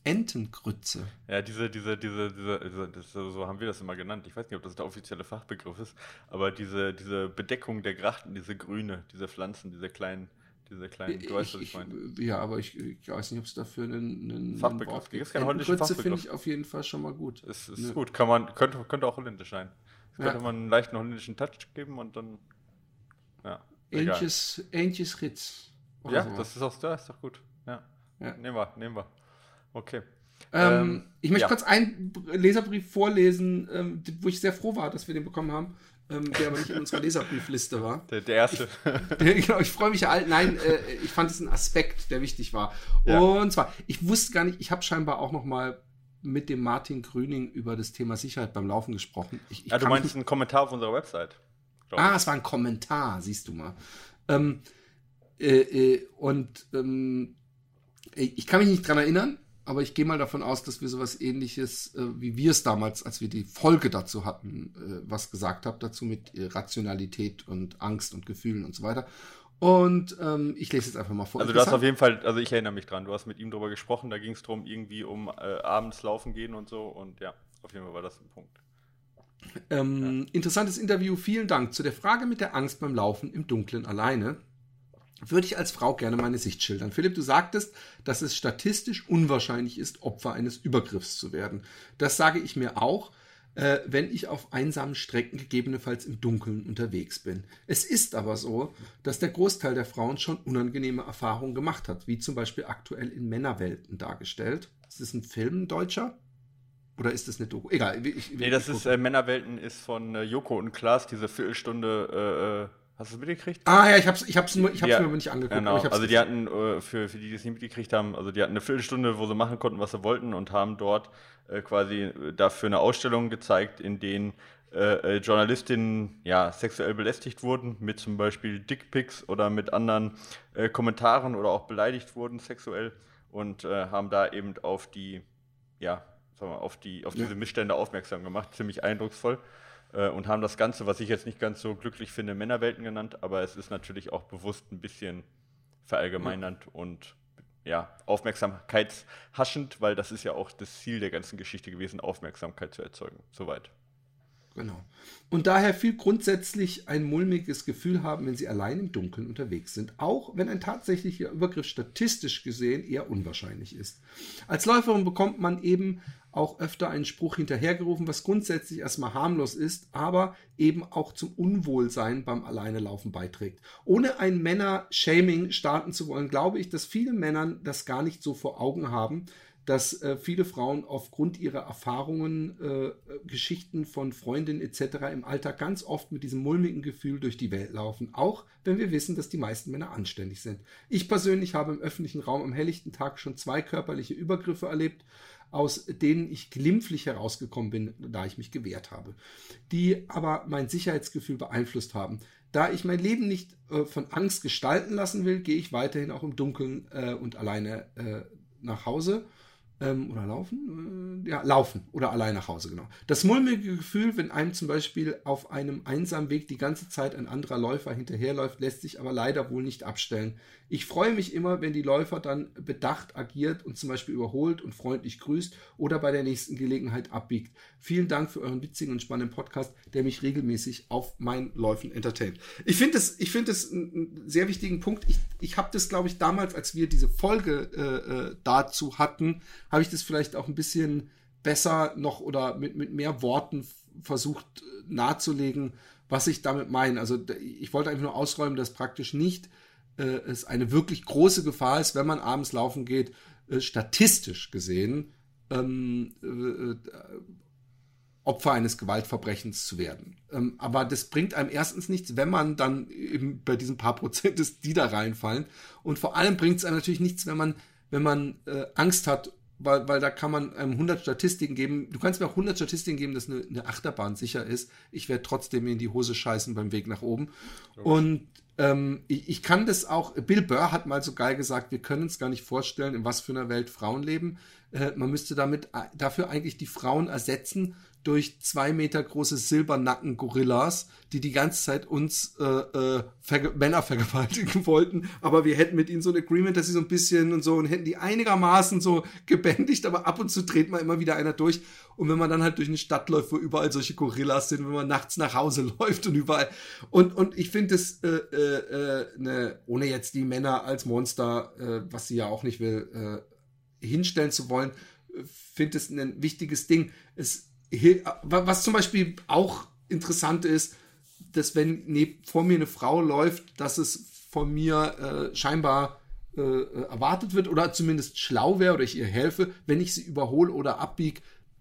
Entengrütze. Ja, diese, diese, diese, diese, diese das, so haben wir das immer genannt. Ich weiß nicht, ob das der offizielle Fachbegriff ist, aber diese, diese Bedeckung der Grachten, diese Grüne, diese Pflanzen, diese kleinen, diese kleinen, du weißt, was ich meine. Ja, aber ich, ich weiß nicht, ob es dafür einen, einen Fachbegriff gibt. Fachbegriff. finde ich auf jeden Fall schon mal gut. Es ist ne. gut, kann man, könnte, könnte auch holländisch sein. Es könnte man einen leichten holländischen Touch geben und dann, ja. Eentjes, Eentjes Ritz. Ja, so. das ist auch da, ist doch gut. Ja. ja. Nehmen wir, nehmen wir. Okay. Ähm, ähm, ich möchte ja. kurz einen Leserbrief vorlesen, ähm, wo ich sehr froh war, dass wir den bekommen haben, ähm, der aber nicht in unserer Leserbriefliste war. Der, der erste. Ich, genau, ich freue mich ja all. Nein, äh, ich fand es ein Aspekt, der wichtig war. Ja. Und zwar, ich wusste gar nicht, ich habe scheinbar auch noch mal mit dem Martin Grüning über das Thema Sicherheit beim Laufen gesprochen. Ich, ich ja, du meinst einen Kommentar auf unserer Website? Ah, es war ein Kommentar, siehst du mal. Ähm, äh, äh, und ähm, ich kann mich nicht dran erinnern, aber ich gehe mal davon aus, dass wir sowas ähnliches, äh, wie wir es damals, als wir die Folge dazu hatten, äh, was gesagt haben, dazu mit äh, Rationalität und Angst und Gefühlen und so weiter. Und ähm, ich lese jetzt einfach mal vor. Also du hast auf jeden Fall, also ich erinnere mich dran, du hast mit ihm darüber gesprochen, da ging es darum, irgendwie um äh, abends laufen gehen und so und ja, auf jeden Fall war das ein Punkt. Ähm, ja. Interessantes Interview, vielen Dank. Zu der Frage mit der Angst beim Laufen im Dunkeln alleine würde ich als Frau gerne meine Sicht schildern. Philipp, du sagtest, dass es statistisch unwahrscheinlich ist, Opfer eines Übergriffs zu werden. Das sage ich mir auch, äh, wenn ich auf einsamen Strecken gegebenenfalls im Dunkeln unterwegs bin. Es ist aber so, dass der Großteil der Frauen schon unangenehme Erfahrungen gemacht hat, wie zum Beispiel aktuell in Männerwelten dargestellt. Ist das ein Film, ein deutscher? Oder ist das eine Doku? Egal. Ich, ich, nee, das ist äh, Männerwelten ist von äh, Joko und Klaas, diese Viertelstunde. Äh, äh hast du es mitgekriegt? Ah ja, ich hab's, ich hab's, nur, ich hab's ja, mir aber nicht angeguckt. Genau. also die hatten, äh, für, für die, die es nicht mitgekriegt haben, also die hatten eine Viertelstunde, wo sie machen konnten, was sie wollten und haben dort äh, quasi dafür eine Ausstellung gezeigt, in denen Journalistinnen ja sexuell belästigt wurden, mit zum Beispiel Dickpics oder mit anderen Kommentaren oder auch beleidigt wurden sexuell und haben da eben auf die ja sagen wir, auf, die, auf ja. diese Missstände aufmerksam gemacht, ziemlich eindrucksvoll. Äh, und haben das Ganze, was ich jetzt nicht ganz so glücklich finde, Männerwelten genannt, aber es ist natürlich auch bewusst ein bisschen verallgemeinernd ja. und ja, aufmerksamkeitshaschend, weil das ist ja auch das Ziel der ganzen Geschichte gewesen, Aufmerksamkeit zu erzeugen. Soweit. Genau. Und daher viel grundsätzlich ein mulmiges Gefühl haben, wenn sie allein im Dunkeln unterwegs sind, auch wenn ein tatsächlicher Übergriff statistisch gesehen eher unwahrscheinlich ist. Als Läuferin bekommt man eben auch öfter einen Spruch hinterhergerufen, was grundsätzlich erstmal harmlos ist, aber eben auch zum Unwohlsein beim Alleinelaufen beiträgt. Ohne ein Männer-Shaming starten zu wollen, glaube ich, dass viele Männer das gar nicht so vor Augen haben, dass äh, viele Frauen aufgrund ihrer Erfahrungen, äh, Geschichten von Freundinnen etc. im Alltag ganz oft mit diesem mulmigen Gefühl durch die Welt laufen, auch wenn wir wissen, dass die meisten Männer anständig sind. Ich persönlich habe im öffentlichen Raum am helllichten Tag schon zwei körperliche Übergriffe erlebt, aus denen ich glimpflich herausgekommen bin, da ich mich gewehrt habe, die aber mein Sicherheitsgefühl beeinflusst haben. Da ich mein Leben nicht äh, von Angst gestalten lassen will, gehe ich weiterhin auch im Dunkeln äh, und alleine äh, nach Hause ähm, oder laufen? Äh, ja, laufen oder allein nach Hause, genau. Das mulmige Gefühl, wenn einem zum Beispiel auf einem einsamen Weg die ganze Zeit ein anderer Läufer hinterherläuft, lässt sich aber leider wohl nicht abstellen. Ich freue mich immer, wenn die Läufer dann bedacht agiert und zum Beispiel überholt und freundlich grüßt oder bei der nächsten Gelegenheit abbiegt. Vielen Dank für euren witzigen und spannenden Podcast, der mich regelmäßig auf meinen Läufen entertaint. Ich finde es, ich finde es einen sehr wichtigen Punkt. Ich, ich habe das, glaube ich, damals, als wir diese Folge äh, äh dazu hatten, habe ich das vielleicht auch ein bisschen besser noch oder mit, mit mehr Worten versucht äh, nahezulegen, was ich damit meine. Also ich wollte einfach nur ausräumen, dass praktisch nicht äh, es eine wirklich große Gefahr ist, wenn man abends laufen geht, äh, statistisch gesehen ähm, äh, Opfer eines Gewaltverbrechens zu werden. Ähm, aber das bringt einem erstens nichts, wenn man dann eben bei diesen paar Prozent ist, die da reinfallen. Und vor allem bringt es einem natürlich nichts, wenn man, wenn man äh, Angst hat, weil, weil da kann man einem 100 Statistiken geben. Du kannst mir auch 100 Statistiken geben, dass eine, eine Achterbahn sicher ist. Ich werde trotzdem in die Hose scheißen beim Weg nach oben. Okay. Und ähm, ich, ich, kann das auch, Bill Burr hat mal so geil gesagt, wir können uns gar nicht vorstellen, in was für einer Welt Frauen leben. Äh, man müsste damit äh, dafür eigentlich die Frauen ersetzen durch zwei Meter große Silbernacken-Gorillas, die die ganze Zeit uns äh, äh, Männer vergewaltigen wollten. Aber wir hätten mit ihnen so ein Agreement, dass sie so ein bisschen und so und hätten die einigermaßen so gebändigt, aber ab und zu dreht man immer wieder einer durch. Und wenn man dann halt durch eine Stadt läuft, wo überall solche Gorillas sind, wenn man nachts nach Hause läuft und überall. Und, und ich finde es, äh, äh, äh, ne, ohne jetzt die Männer als Monster, äh, was sie ja auch nicht will, äh, hinstellen zu wollen, finde es ein wichtiges Ding. Es was zum Beispiel auch interessant ist, dass wenn neben, vor mir eine Frau läuft, dass es von mir äh, scheinbar äh, erwartet wird oder zumindest schlau wäre oder ich ihr helfe, wenn ich sie überhole oder abbiege,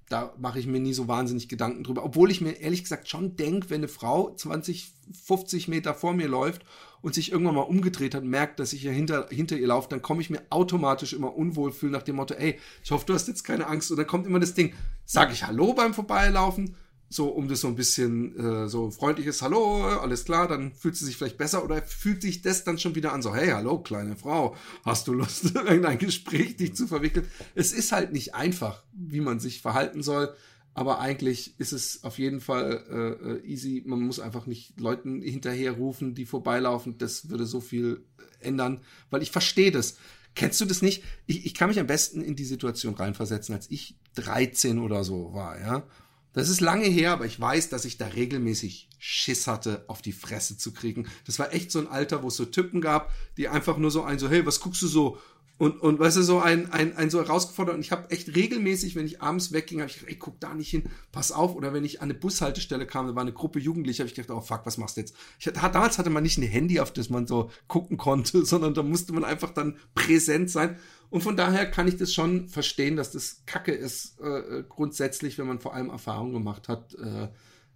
da mache ich mir nie so wahnsinnig Gedanken drüber. Obwohl ich mir ehrlich gesagt schon denke, wenn eine Frau 20, 50 Meter vor mir läuft und sich irgendwann mal umgedreht hat, merkt, dass ich hier hinter, hinter ihr laufe, dann komme ich mir automatisch immer unwohl fühlen nach dem Motto, ey, ich hoffe, du hast jetzt keine Angst. Und dann kommt immer das Ding, sage ich Hallo beim Vorbeilaufen so um das so ein bisschen äh, so freundliches Hallo, alles klar, dann fühlt sie sich vielleicht besser oder fühlt sich das dann schon wieder an, so hey, hallo, kleine Frau, hast du Lust, in irgendein Gespräch dich zu verwickeln? Es ist halt nicht einfach, wie man sich verhalten soll, aber eigentlich ist es auf jeden Fall äh, äh easy. Man muss einfach nicht Leuten hinterherrufen, die vorbeilaufen. Das würde so viel ändern, weil ich verstehe das. Kennst du das nicht? Ich, ich kann mich am besten in die Situation reinversetzen, als ich 13 oder so war, ja. Das ist lange her, aber ich weiß, dass ich da regelmäßig Schiss hatte, auf die Fresse zu kriegen. Das war echt so ein Alter, wo es so Typen gab, die einfach nur so ein so, hey, was guckst du so? Und, und weißt du, so ein, ein, ein so herausgefordert. Und ich habe echt regelmäßig, wenn ich abends wegging, habe ich gedacht, ey, guck da nicht hin, pass auf. Oder wenn ich an eine Bushaltestelle kam, da war eine Gruppe Jugendlicher, habe ich gedacht, oh fuck, was machst du jetzt? Ich, damals hatte man nicht ein Handy, auf das man so gucken konnte, sondern da musste man einfach dann präsent sein. Und von daher kann ich das schon verstehen, dass das Kacke ist, äh, grundsätzlich, wenn man vor allem Erfahrung gemacht hat, äh,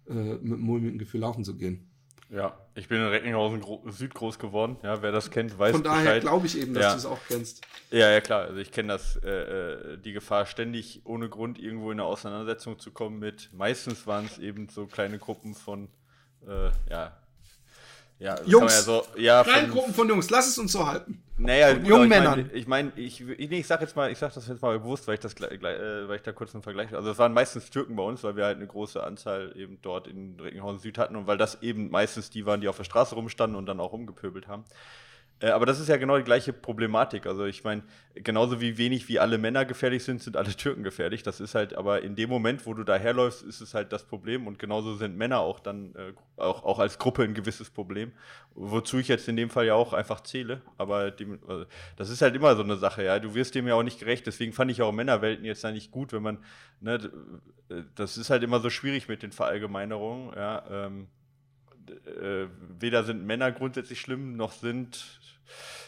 äh, mit mulmigem Gefühl laufen zu gehen. Ja, ich bin in Recklinghausen Süd groß geworden. Ja, wer das kennt, weiß Von daher glaube ich eben, dass ja. du es auch kennst. Ja, ja, klar. Also ich kenne das, äh, äh, die Gefahr, ständig ohne Grund irgendwo in eine Auseinandersetzung zu kommen mit, meistens waren es eben so kleine Gruppen von, äh, ja, ja, Jungs, ja so, ja, kleine Gruppen von Jungs, lass es uns so halten. Naja, jungen Männern. Ich meine, ich, mein, ich, ich sag jetzt mal, ich sag das jetzt mal bewusst, weil ich das äh, weil ich da kurz einen Vergleich. Also es waren meistens Türken bei uns, weil wir halt eine große Anzahl eben dort in Recklinghausen Süd hatten und weil das eben meistens die waren, die auf der Straße rumstanden und dann auch rumgepöbelt haben. Äh, aber das ist ja genau die gleiche Problematik. Also ich meine, genauso wie wenig wie alle Männer gefährlich sind, sind alle Türken gefährlich. Das ist halt, aber in dem Moment, wo du daherläufst, ist es halt das Problem. Und genauso sind Männer auch dann, äh, auch, auch als Gruppe ein gewisses Problem. Wozu ich jetzt in dem Fall ja auch einfach zähle. Aber die, also das ist halt immer so eine Sache, ja. Du wirst dem ja auch nicht gerecht. Deswegen fand ich auch Männerwelten jetzt eigentlich gut, wenn man, ne, das ist halt immer so schwierig mit den Verallgemeinerungen, ja. Ähm, äh, weder sind Männer grundsätzlich schlimm, noch sind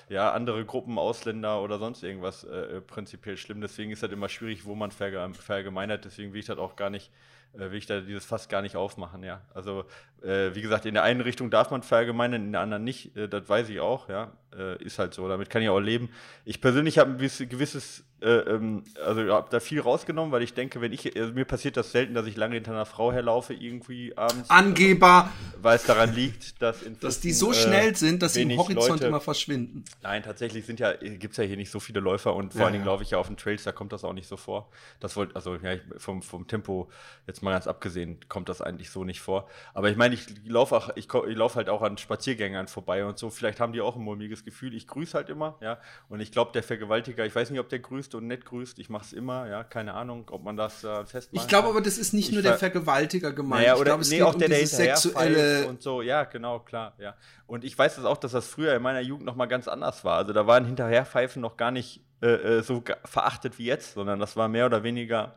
ja, andere Gruppen, Ausländer oder sonst irgendwas äh, prinzipiell schlimm. Deswegen ist das immer schwierig, wo man verge verallgemeinert. Deswegen will ich das auch gar nicht äh, will ich da dieses Fass gar nicht aufmachen, ja. Also, äh, wie gesagt, in der einen Richtung darf man verallgemeinern, in der anderen nicht, äh, das weiß ich auch, ja. Äh, ist halt so, damit kann ich auch leben. Ich persönlich habe ein gewisses äh, ähm, also ich habe da viel rausgenommen, weil ich denke, wenn ich, also mir passiert das selten, dass ich lange hinter einer Frau herlaufe, irgendwie abends. Angeber! Weil es daran liegt, dass in Dass die so äh, schnell sind, dass sie im Horizont Leute, immer verschwinden. Nein, tatsächlich sind ja, gibt es ja hier nicht so viele Läufer und vor ja, allen Dingen ja. laufe ich ja auf den Trails, da kommt das auch nicht so vor. Das wollte, also ja, vom, vom Tempo, jetzt mal ganz abgesehen, kommt das eigentlich so nicht vor. Aber ich meine, ich laufe auch, ich, ich laufe halt auch an Spaziergängern vorbei und so. Vielleicht haben die auch ein mulmiges Gefühl. Ich grüße halt immer, ja. Und ich glaube, der Vergewaltiger, ich weiß nicht, ob der grüßt und nett grüßt. Ich mache es immer, ja, keine Ahnung, ob man das äh, festmacht. Ich glaube aber, das ist nicht ich nur der Vergewaltiger gemeint. Naja, oder, ich glaube, es nee, geht auch um der, der sexuelle und so. Ja, genau, klar, ja. Und ich weiß das auch, dass das früher in meiner Jugend noch mal ganz anders war. Also da waren Hinterherpfeifen noch gar nicht äh, äh so verachtet wie jetzt, sondern das war mehr oder weniger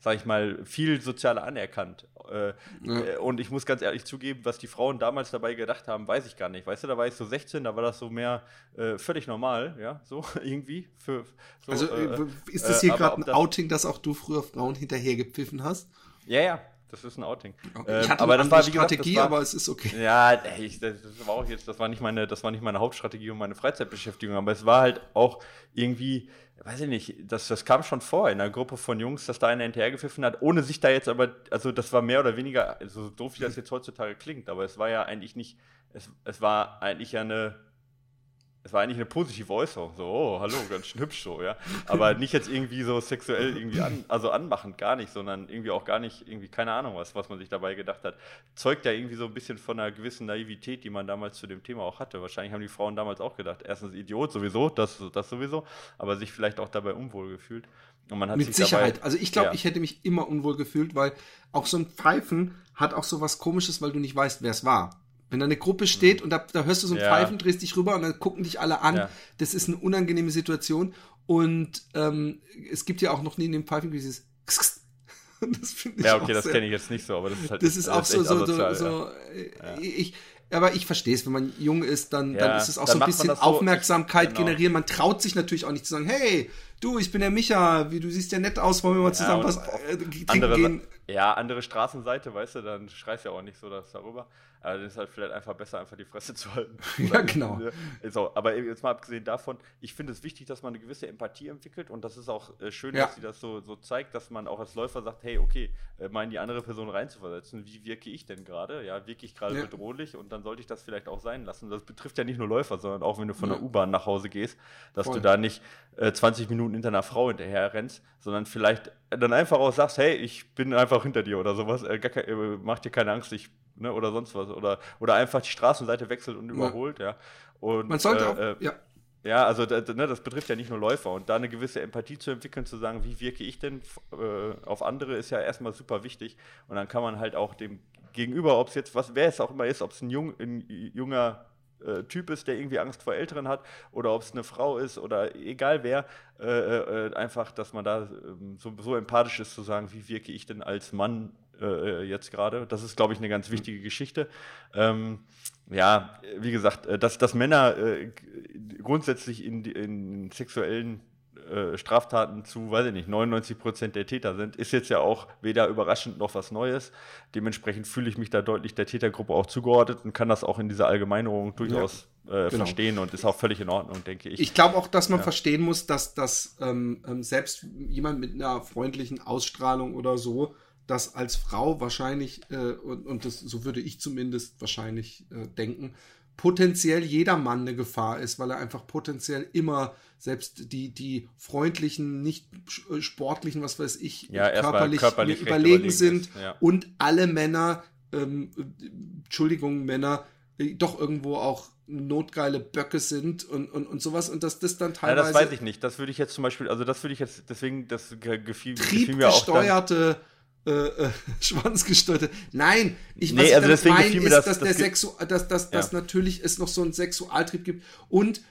sag ich mal, viel sozialer anerkannt. Äh, ja. Äh, und ich muss ganz ehrlich zugeben, was die Frauen damals dabei gedacht haben, weiß ich gar nicht. Weißt du, da war ich so 16, da war das so mehr äh, völlig normal, ja, so irgendwie. Für, so, also äh, ist das hier äh, gerade ein Outing, dass auch du früher Frauen hinterher gepfiffen hast? Ja, ja, das ist ein Outing. Okay. Ich hatte aber das war die Strategie, gesagt, war, aber es ist okay. Ja, ich, das, das, war auch jetzt, das war nicht meine, das war nicht meine Hauptstrategie und meine Freizeitbeschäftigung, aber es war halt auch irgendwie, weiß ich nicht, das, das kam schon vor in einer Gruppe von Jungs, dass da einer hinterhergepfiffen hat, ohne sich da jetzt aber, also das war mehr oder weniger, so also doof wie das jetzt heutzutage klingt, aber es war ja eigentlich nicht, es, es war eigentlich ja eine es war eigentlich eine positive Äußerung, so, oh, hallo, ganz schön hübsch so, ja. Aber nicht jetzt irgendwie so sexuell irgendwie an, also anmachend, gar nicht, sondern irgendwie auch gar nicht, irgendwie, keine Ahnung was, was man sich dabei gedacht hat. Zeugt ja irgendwie so ein bisschen von einer gewissen Naivität, die man damals zu dem Thema auch hatte. Wahrscheinlich haben die Frauen damals auch gedacht, erstens Idiot sowieso, das, das sowieso, aber sich vielleicht auch dabei unwohl gefühlt. Und man hat Mit Sicherheit. Dabei, also ich glaube, ja. ich hätte mich immer unwohl gefühlt, weil auch so ein Pfeifen hat auch so was komisches, weil du nicht weißt, wer es war. Wenn da eine Gruppe steht und da, da hörst du so ein ja. Pfeifen, drehst dich rüber und dann gucken dich alle an. Ja. Das ist eine unangenehme Situation. Und ähm, es gibt ja auch noch neben dem Pfeifen dieses das finde ich Ja, okay, das kenne ich jetzt nicht so, aber das ist halt. Das ist auch so, so, so, so ja. ich, aber ich verstehe es, wenn man jung ist, dann, ja, dann ist es auch so ein bisschen Aufmerksamkeit genau. generieren. Man traut sich natürlich auch nicht zu sagen, hey, du, ich bin der Micha, wie du siehst ja nett aus, wollen wir mal zusammen ja, was äh, trinken gehen? Ja, andere Straßenseite, weißt du, dann schreist ja auch nicht so das darüber. Aber dann ist halt vielleicht einfach besser, einfach die Fresse zu halten. ja, genau. So, aber jetzt mal abgesehen davon, ich finde es wichtig, dass man eine gewisse Empathie entwickelt und das ist auch äh, schön, ja. dass sie das so, so zeigt, dass man auch als Läufer sagt, hey, okay, äh, mal in die andere Person reinzuversetzen, wie wirke ich denn gerade? Ja, wirke ich gerade ja. bedrohlich und dann sollte ich das vielleicht auch sein lassen. Das betrifft ja nicht nur Läufer, sondern auch wenn du von ja. der U-Bahn nach Hause gehst, dass Voll. du da nicht äh, 20 Minuten hinter einer Frau hinterher rennst, sondern vielleicht dann einfach auch sagst, hey, ich bin einfach hinter dir oder sowas, äh, gar, äh, mach dir keine Angst, ich ne, oder sonst was. Oder, oder einfach die Straßenseite wechselt und überholt, ja. ja. Und, Man sollte auch, äh, ja. Ja, also das, ne, das betrifft ja nicht nur Läufer. Und da eine gewisse Empathie zu entwickeln, zu sagen, wie wirke ich denn äh, auf andere, ist ja erstmal super wichtig. Und dann kann man halt auch dem Gegenüber, ob es jetzt was, wer es auch immer ist, ob es ein, jung, ein junger äh, Typ ist, der irgendwie Angst vor Älteren hat, oder ob es eine Frau ist oder egal wer, äh, äh, einfach, dass man da ähm, so, so empathisch ist, zu sagen, wie wirke ich denn als Mann äh, jetzt gerade. Das ist, glaube ich, eine ganz wichtige Geschichte. Ähm, ja, wie gesagt, äh, dass, dass Männer äh, grundsätzlich in, in sexuellen äh, Straftaten zu, weiß ich nicht, 99 Prozent der Täter sind, ist jetzt ja auch weder überraschend noch was Neues. Dementsprechend fühle ich mich da deutlich der Tätergruppe auch zugeordnet und kann das auch in dieser Allgemeinerung durchaus ja, äh, genau. verstehen und ist auch völlig in Ordnung, denke ich. Ich glaube auch, dass man ja. verstehen muss, dass, dass ähm, ähm, selbst jemand mit einer freundlichen Ausstrahlung oder so dass als Frau wahrscheinlich, äh, und, und das, so würde ich zumindest wahrscheinlich äh, denken, potenziell jeder Mann eine Gefahr ist, weil er einfach potenziell immer selbst die, die freundlichen, nicht äh, sportlichen, was weiß ich, ja, körperlich, körperlich überlegen, überlegen, sind ja. und alle Männer, ähm, Entschuldigung, Männer, äh, doch irgendwo auch notgeile Böcke sind und, und, und sowas und dass das dann teilweise. Ja, das weiß ich nicht. Das würde ich jetzt zum Beispiel, also das würde ich jetzt, deswegen, das gefiel, gefiel mir auch. Dann, äh, äh, Schwanzgesteuerte. Nein, ich nee, also deswegen meine, ist, das, dass, das der Sexu dass, dass, ja. dass natürlich es noch so einen Sexualtrieb gibt und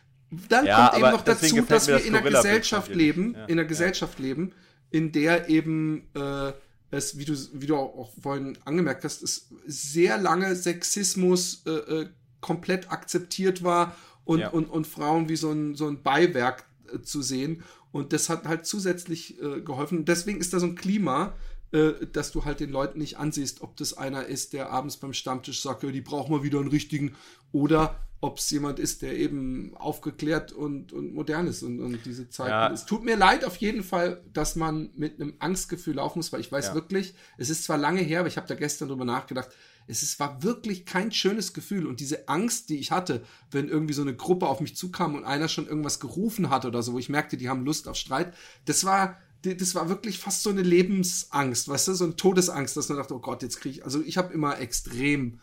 dann ja, kommt eben noch dazu, dass wir in einer Gesellschaft leben, ja. in einer Gesellschaft leben, in der eben äh, es, wie du, wie du auch vorhin angemerkt hast, es sehr lange Sexismus äh, äh komplett akzeptiert war und, ja. und, und Frauen wie so ein, so ein Beiwerk äh, zu sehen. Und das hat halt zusätzlich äh, geholfen. Deswegen ist da so ein Klima, dass du halt den Leuten nicht ansiehst, ob das einer ist, der abends beim Stammtisch sagt, die brauchen wir wieder einen richtigen, oder ob es jemand ist, der eben aufgeklärt und, und modern ist und, und diese Zeit. Ja. Es tut mir leid auf jeden Fall, dass man mit einem Angstgefühl laufen muss, weil ich weiß ja. wirklich, es ist zwar lange her, aber ich habe da gestern drüber nachgedacht, es ist, war wirklich kein schönes Gefühl. Und diese Angst, die ich hatte, wenn irgendwie so eine Gruppe auf mich zukam und einer schon irgendwas gerufen hat oder so, wo ich merkte, die haben Lust auf Streit, das war, das war wirklich fast so eine Lebensangst, weißt du, so eine Todesangst, dass man dachte, oh Gott, jetzt kriege ich, also ich habe immer extrem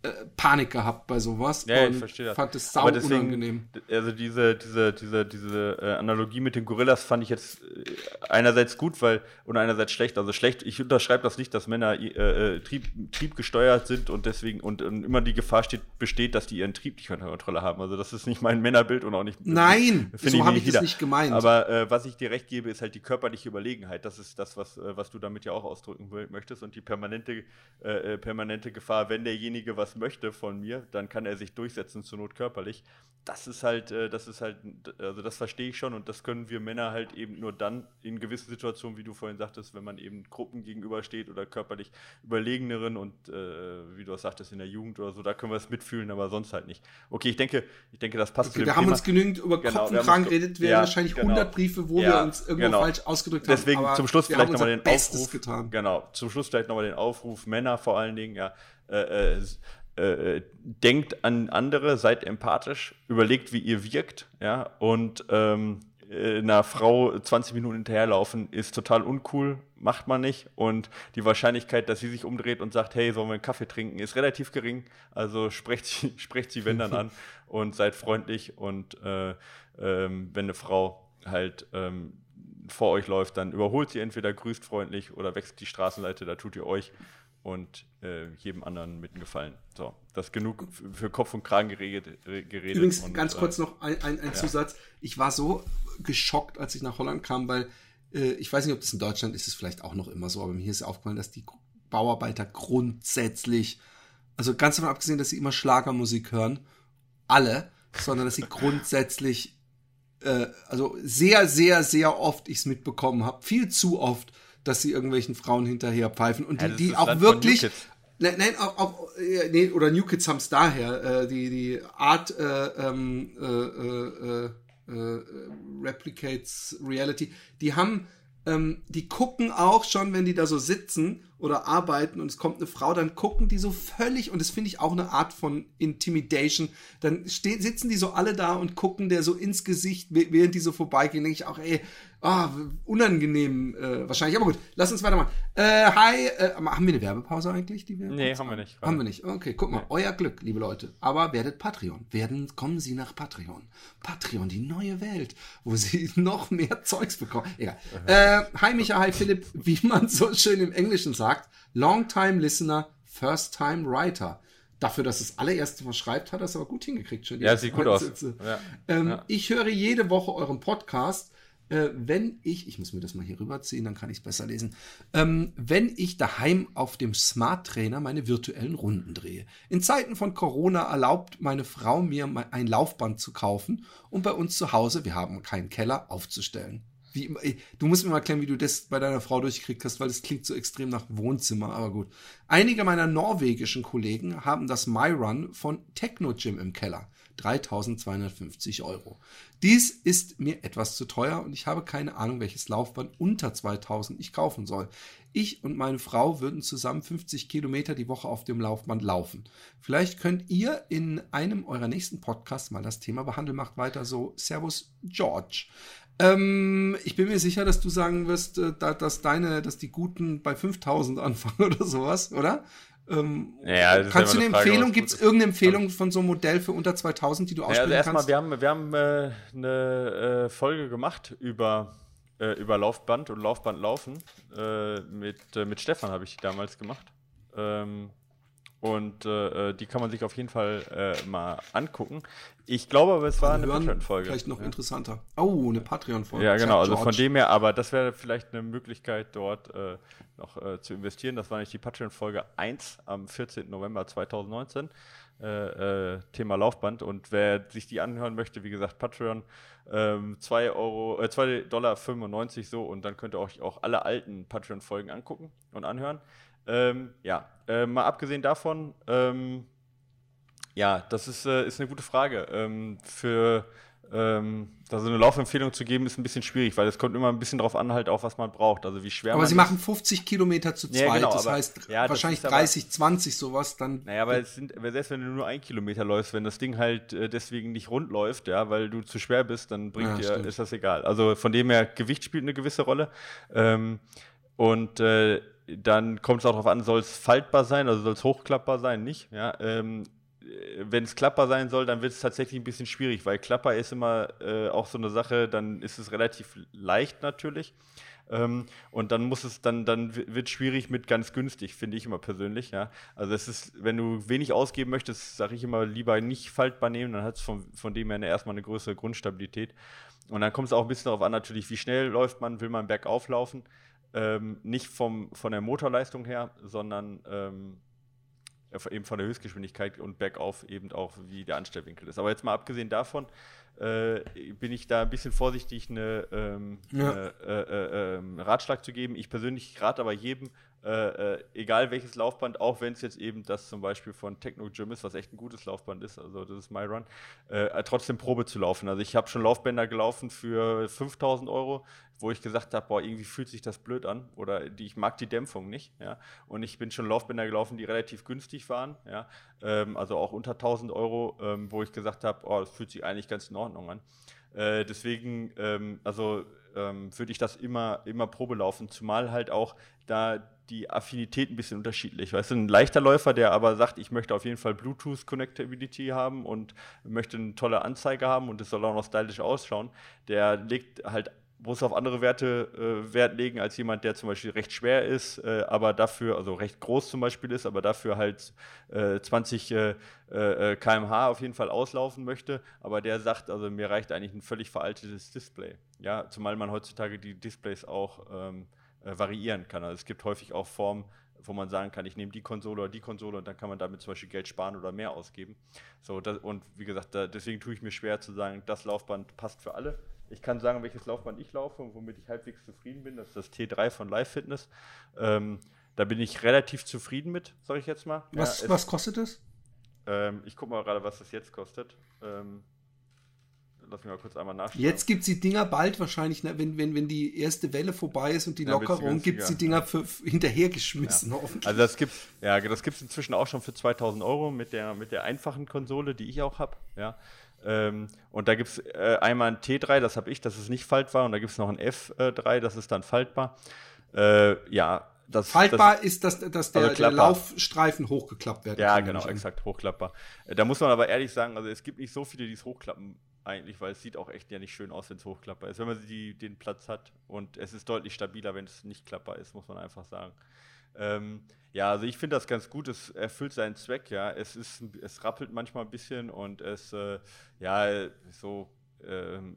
äh, Panik gehabt bei sowas. Ja, ich verstehe das. Fand es sau Aber deswegen, unangenehm. Also diese, diese, diese, diese äh, Analogie mit den Gorillas fand ich jetzt äh, einerseits gut, weil und einerseits schlecht. Also schlecht, ich unterschreibe das nicht, dass Männer Trieb, triebgesteuert sind und deswegen und, und, immer die Gefahr steht, besteht, dass die ihren Trieb nicht unter Kontrolle haben. Also das ist nicht mein Männerbild und auch nicht. Nein, so habe ich das nicht gemeint. Aber was ich dir recht gebe, ist halt die körperliche Überlegenheit. Das ist das, was, was du damit ja auch ausdrücken möchtest und die permanente, permanente Gefahr, wenn derjenige was was möchte von mir, dann kann er sich durchsetzen, zur Not körperlich. Das ist halt, äh, das ist halt, also das verstehe ich schon und das können wir Männer halt eben nur dann in gewissen Situationen, wie du vorhin sagtest, wenn man eben Gruppen gegenübersteht oder körperlich überlegeneren und äh, wie du auch sagtest, in der Jugend oder so, da können wir es mitfühlen, aber sonst halt nicht. Okay, ich denke, ich denke, das passt okay, zu dem Wir haben Thema. uns genügend über genau, Kopf und Kragen geredet, wären ja, wahrscheinlich genau. 100 Briefe, wo ja, wir uns irgendwo genau. falsch ausgedrückt Deswegen haben. Deswegen zum Schluss vielleicht nochmal den Bestes Aufruf. Getan. Genau, zum Schluss vielleicht nochmal den Aufruf, Männer vor allen Dingen, ja, äh, äh, denkt an andere, seid empathisch, überlegt, wie ihr wirkt, ja, und ähm, äh, einer Frau 20 Minuten hinterherlaufen ist total uncool, macht man nicht. Und die Wahrscheinlichkeit, dass sie sich umdreht und sagt, hey, sollen wir einen Kaffee trinken, ist relativ gering. Also sprecht sie, sprecht sie wenn dann an und seid freundlich. Und äh, ähm, wenn eine Frau halt ähm, vor euch läuft, dann überholt sie entweder, grüßt freundlich oder wechselt die Straßenseite, da tut ihr euch und äh, jedem anderen mit Gefallen. So, das ist genug für Kopf und Kragen geredet. geredet Übrigens, und, ganz äh, kurz noch ein, ein, ein ja. Zusatz. Ich war so geschockt, als ich nach Holland kam, weil äh, ich weiß nicht, ob das in Deutschland ist, es vielleicht auch noch immer so, aber mir ist aufgefallen, dass die Bauarbeiter grundsätzlich, also ganz davon abgesehen, dass sie immer Schlagermusik hören, alle, sondern dass sie grundsätzlich, äh, also sehr, sehr, sehr oft ich es mitbekommen habe, viel zu oft, dass sie irgendwelchen Frauen hinterher pfeifen und die, ja, die auch wirklich. Nein, nein, auch, auch nee, oder New Kids haben es daher, äh, die, die Art äh, ähm, äh, äh, äh, Replicates Reality, die haben, ähm, die gucken auch schon, wenn die da so sitzen oder arbeiten und es kommt eine Frau, dann gucken die so völlig, und das finde ich auch eine Art von Intimidation, dann stehen, sitzen die so alle da und gucken der so ins Gesicht, während die so vorbeigehen, denke ich auch, ey, Ah, unangenehm äh, wahrscheinlich. Aber gut, lass uns weitermachen. Äh, hi, äh, haben wir eine Werbepause eigentlich? Die wir nee, haben wir nicht. Haben wir nicht. Okay, guck mal, nee. euer Glück, liebe Leute. Aber werdet Patreon. Werden, kommen Sie nach Patreon. Patreon, die neue Welt, wo Sie noch mehr Zeugs bekommen. Egal. Äh, hi Micha, hi Philipp, wie man so schön im Englischen sagt. Long time listener, first time writer dafür, dass es allererste Mal schreibt, hat er es aber gut hingekriegt. Schon ja, sieht gut aus. Ja. Ähm, ja. Ich höre jede Woche euren Podcast äh, wenn ich, ich muss mir das mal hier rüberziehen, dann kann ich es besser lesen, ähm, wenn ich daheim auf dem Smart Trainer meine virtuellen Runden drehe. In Zeiten von Corona erlaubt meine Frau mir ein Laufband zu kaufen und bei uns zu Hause, wir haben keinen Keller, aufzustellen. Wie, du musst mir mal erklären, wie du das bei deiner Frau durchgekriegt hast, weil das klingt so extrem nach Wohnzimmer, aber gut. Einige meiner norwegischen Kollegen haben das MyRun von Techno Gym im Keller. 3250 Euro. Dies ist mir etwas zu teuer und ich habe keine Ahnung, welches Laufband unter 2000 ich kaufen soll. Ich und meine Frau würden zusammen 50 Kilometer die Woche auf dem Laufband laufen. Vielleicht könnt ihr in einem eurer nächsten Podcasts mal das Thema behandeln. Macht weiter so. Servus, George. Ähm, ich bin mir sicher, dass du sagen wirst, äh, dass deine, dass die Guten bei 5000 anfangen oder sowas, oder? Ähm, ja, kannst du eine Frage, Empfehlung, gibt es irgendeine Empfehlung von so einem Modell für unter 2000, die du ausspielen ja, also kannst? Erstmal, wir haben, wir haben äh, eine äh, Folge gemacht über, äh, über Laufband und Laufbandlaufen. Äh, mit, äh, mit Stefan habe ich die damals gemacht. Ähm, und äh, die kann man sich auf jeden Fall äh, mal angucken. Ich glaube aber, es war eine Patreon-Folge. Vielleicht noch ja. interessanter. Oh, eine Patreon-Folge. Ja, genau. Also von dem her, aber das wäre vielleicht eine Möglichkeit, dort äh, noch äh, zu investieren. Das war nicht die Patreon-Folge 1 am 14. November 2019. äh, äh, Thema Laufband. Und wer sich die anhören möchte, wie gesagt, Patreon, ähm, 2 Euro, äh, 2 Dollar 95 so und dann könnt ihr euch auch alle alten Patreon-Folgen angucken und anhören. Ähm, ja, äh, mal abgesehen davon, ähm, ja, das ist, äh, ist eine gute Frage. Ähm, für ähm, da so eine Laufempfehlung zu geben, ist ein bisschen schwierig, weil es kommt immer ein bisschen drauf an, halt auch, was man braucht. Also wie schwer Aber sie machen 50 Kilometer zu zweit, Ja, genau, das aber- heißt ja, das wahrscheinlich ist aber- 30, 20 sowas, dann. Naja, aber es sind, aber selbst wenn du nur ein Kilometer läufst, wenn das Ding halt äh, deswegen nicht rund läuft, ja, weil du zu schwer bist, dann bringt Ja, dir, ist das egal. Also von dem her, Gewicht spielt eine gewisse Rolle. Ähm, und äh, dann kommt es auch darauf an, soll es faltbar sein, also soll es hochklappbar sein, nicht? Ja, ähm, wenn es klappbar sein soll, dann wird es tatsächlich ein bisschen schwierig, weil Klapper ist immer äh, auch so eine Sache, dann ist es relativ leicht natürlich. Ähm, und dann muss es, dann, dann wird schwierig mit ganz günstig, finde ich immer persönlich, ja. Also es ist, wenn du wenig ausgeben möchtest, sage ich immer, lieber nicht faltbar nehmen, dann hat es von, von dem her erstmal eine größere Grundstabilität. Und dann kommt es auch ein bisschen darauf an, natürlich, wie schnell läuft man, will man bergauf laufen. Ähm, nicht vom, von der Motorleistung her, sondern ähm, äh, eben von der Höchstgeschwindigkeit und bergauf eben auch, wie der Anstellwinkel ist. Aber jetzt mal abgesehen davon, äh, bin ich da ein bisschen vorsichtig, eine, ähm, Ja. äh, äh, ähm, Ratschlag zu geben. Ich persönlich rate aber jedem, äh, äh, egal welches Laufband, auch wenn es jetzt eben das zum Beispiel von Techno Gym ist, was echt ein gutes Laufband ist, also das ist MyRun, äh, trotzdem Probe zu laufen. Also ich habe schon Laufbänder gelaufen für 5000 Euro, wo ich gesagt habe, boah, irgendwie fühlt sich das blöd an oder die, ich mag die Dämpfung nicht. Ja? Und ich bin schon Laufbänder gelaufen, die relativ günstig waren, ja? ähm, also auch unter 1000 Euro, ähm, wo ich gesagt habe, oh, das fühlt sich eigentlich ganz in Ordnung an. Äh, deswegen, ähm, also ähm, würde ich das immer, immer Probe laufen, zumal halt auch da die Affinität ein bisschen unterschiedlich. Weißt du, ein leichter Läufer, der aber sagt, ich möchte auf jeden Fall Bluetooth-Connectivity haben und möchte eine tolle Anzeige haben und es soll auch noch stylisch ausschauen, der legt halt muss auf andere Werte äh, Wert legen als jemand, der zum Beispiel recht schwer ist, äh, aber dafür, also recht groß zum Beispiel ist, aber dafür halt äh, 20 äh, äh, kmh auf jeden Fall auslaufen möchte, aber der sagt, also mir reicht eigentlich ein völlig veraltetes Display. Ja, zumal man heutzutage die Displays auch ähm, äh, variieren kann. Also es gibt häufig auch Formen, wo man sagen kann, ich nehme die Konsole oder die Konsole und dann kann man damit zum Beispiel Geld sparen oder mehr ausgeben. So, das, und wie gesagt, da, deswegen tue ich mir schwer zu sagen, das Laufband passt für alle. Ich kann sagen, welches Laufband ich laufe und womit ich halbwegs zufrieden bin. Das ist das T3 von Live Fitness. Ähm, da bin ich relativ zufrieden mit, sage ich jetzt mal. Was, Ja, es- was kostet das? ähm, ich gucke mal gerade, was das jetzt kostet. Ähm, lass mich mal kurz einmal nachschauen. Jetzt gibt es die Dinger bald wahrscheinlich, ne, wenn, wenn, wenn die erste Welle vorbei ist und die Ja, Lockerung, gibt es die. Dinger für, hinterhergeschmissen, hoffentlich. Also das gibt ja, das gibt's inzwischen auch schon für 2000 Euro mit der, mit der einfachen Konsole, die ich auch habe. Ja. Ähm, und da gibt es äh, einmal ein T3, das habe ich, das ist nicht faltbar. Und da gibt es noch ein F3, das ist dann faltbar. Äh, ja, das Faltbar ist, dass, dass der, Also der. Laufstreifen hochgeklappt werden Ja, kann, genau, ich an. exakt, hochklappbar. Äh, Da muss man aber ehrlich sagen, also es gibt nicht so viele, die es hochklappen eigentlich, weil es sieht auch echt ja nicht schön aus, wenn es hochklappbar ist. Wenn man die, den Platz hat und es ist deutlich stabiler, wenn es nicht klappbar ist, muss man einfach sagen. Ähm, ja, also ich finde das ganz gut, es erfüllt seinen Zweck, ja. Es ist, es rappelt manchmal ein bisschen und es, äh, ja, so,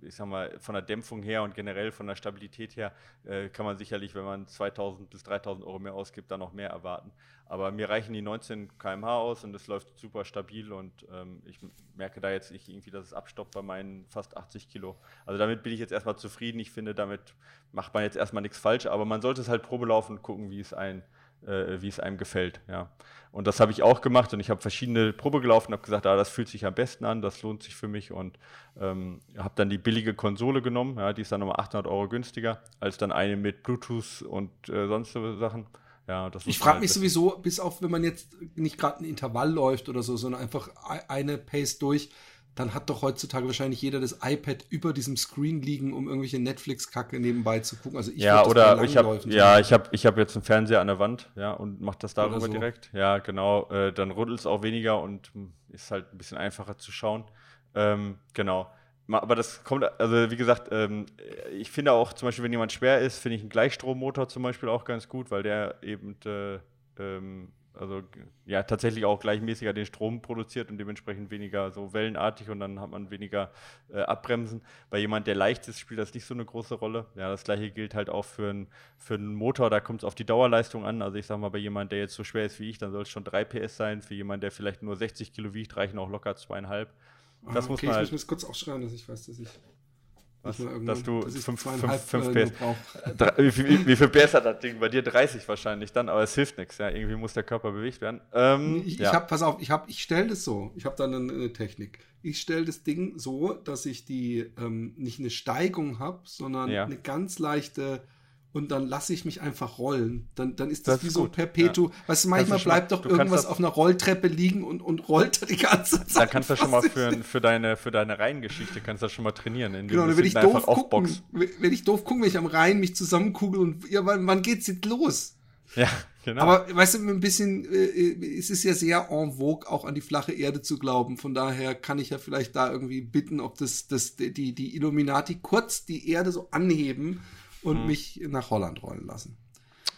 ich sag mal, von der Dämpfung her und generell von der Stabilität her äh, kann man sicherlich, wenn man 2000 bis 3000 Euro mehr ausgibt, dann noch mehr erwarten. Aber mir reichen die 19 km/h aus und es läuft super stabil und ähm, ich merke da jetzt nicht irgendwie, dass es abstoppt bei meinen fast 80 Kilo. Also damit bin ich jetzt erstmal zufrieden. Ich finde, damit macht man jetzt erstmal nichts falsch, aber man sollte es halt Probe laufen und gucken, wie es ein äh, wie es einem gefällt. Ja. Und das habe ich auch gemacht und ich habe verschiedene Probe gelaufen, habe gesagt, ah, das fühlt sich am besten an, das lohnt sich für mich und ähm, habe dann die billige Konsole genommen, ja, die ist dann nochmal 800 Euro günstiger als dann eine mit Bluetooth und äh, sonst so Sachen. Ja, Ich frage halt mich wissen. sowieso, bis auf wenn man jetzt nicht gerade ein Intervall läuft oder so, sondern einfach ei- eine Pace durch, dann hat doch heutzutage wahrscheinlich jeder das iPad über diesem Screen liegen, um irgendwelche Netflix-Kacke nebenbei zu gucken. Also ich ja, oder ich habe ja, ich habe ich habe jetzt einen Fernseher an der Wand, ja, und mache das darüber so. direkt. Ja, genau, äh, dann rüttelt es auch weniger und mh, ist halt ein bisschen einfacher zu schauen. Ähm, genau. Aber das kommt, also wie gesagt, ähm, ich finde auch zum Beispiel, wenn jemand schwer ist, finde ich einen Gleichstrommotor zum Beispiel auch ganz gut, weil der eben äh, ähm, also ja, tatsächlich auch gleichmäßiger den Strom produziert und dementsprechend weniger so wellenartig und dann hat man weniger äh, Abbremsen. Bei jemand, der leicht ist, spielt das nicht so eine große Rolle. Ja, das gleiche gilt halt auch für, ein, für einen Motor, da kommt es auf die Dauerleistung an. Also ich sag mal, bei jemand, der jetzt so schwer ist wie ich, dann soll es schon 3 PS sein. Für jemand, der vielleicht nur 60 Kilo wiegt, reichen auch locker zweieinhalb. Das ah, okay, muss man ich halt muss kurz auch schreiben, dass ich weiß, dass ich was, dass du 5 PS. Wie, wie, viel PS hat das Ding? Bei dir 30 wahrscheinlich dann, aber es hilft nichts. Ja, irgendwie muss der Körper bewegt werden. Ähm, ich, ja. ich habe, pass auf, ich habe, ich stelle das so. Ich habe dann eine, eine, Technik. Ich stelle das Ding so, dass ich die ähm, nicht eine Steigung habe, sondern ja. eine ganz leichte und dann lasse ich mich einfach rollen. Dann, dann ist das, das wie ist so Perpetuum. Ja. Weißt du, manchmal bleibt doch irgendwas auf einer Rolltreppe liegen und, und rollt die ganze Zeit. Dann kannst du schon mal für, für, deine, für deine Reihengeschichte kannst du das schon mal trainieren. Genau, dann will ich doof gucken, wenn ich doof gucken, wenn ich am Rhein mich zusammenkugel und ja, wann, wann geht's jetzt los? Ja, genau. Aber weißt du, ein bisschen, äh, es ist ja sehr en vogue, auch an die flache Erde zu glauben. Von daher kann ich ja vielleicht da irgendwie bitten, ob das, das die, die Illuminati kurz die Erde so anheben und hm. mich nach Holland rollen lassen.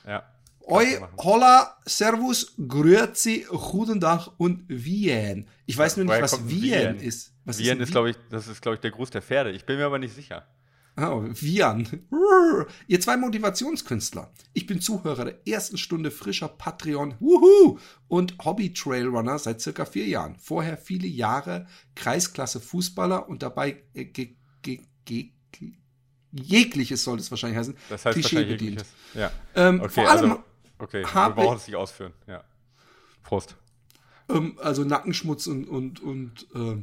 Ja. Oi, holla, servus, grüezi, guten Tag und Wien. Ich weiß nur nicht, was Wien, Wien, ist. Was Wien ist, ist glaube ich, das ist, glaube ich, der Gruß der Pferde. Ich bin mir aber nicht sicher. Oh, Vian. Ihr zwei Motivationskünstler. Ich bin Zuhörer der ersten Stunde frischer Patreon wuhu, und Hobby-Trailrunner seit circa vier Jahren. Vorher viele Jahre Kreisklasse Fußballer und dabei äh, ge, ge, ge, jegliches soll es wahrscheinlich heißen, das heißt Klischee bedient. Ja. Ähm, okay, vor allem also, okay, wir brauchen es nicht ausführen. Ja. Prost. Ähm, also Nackenschmutz und, und, und äh,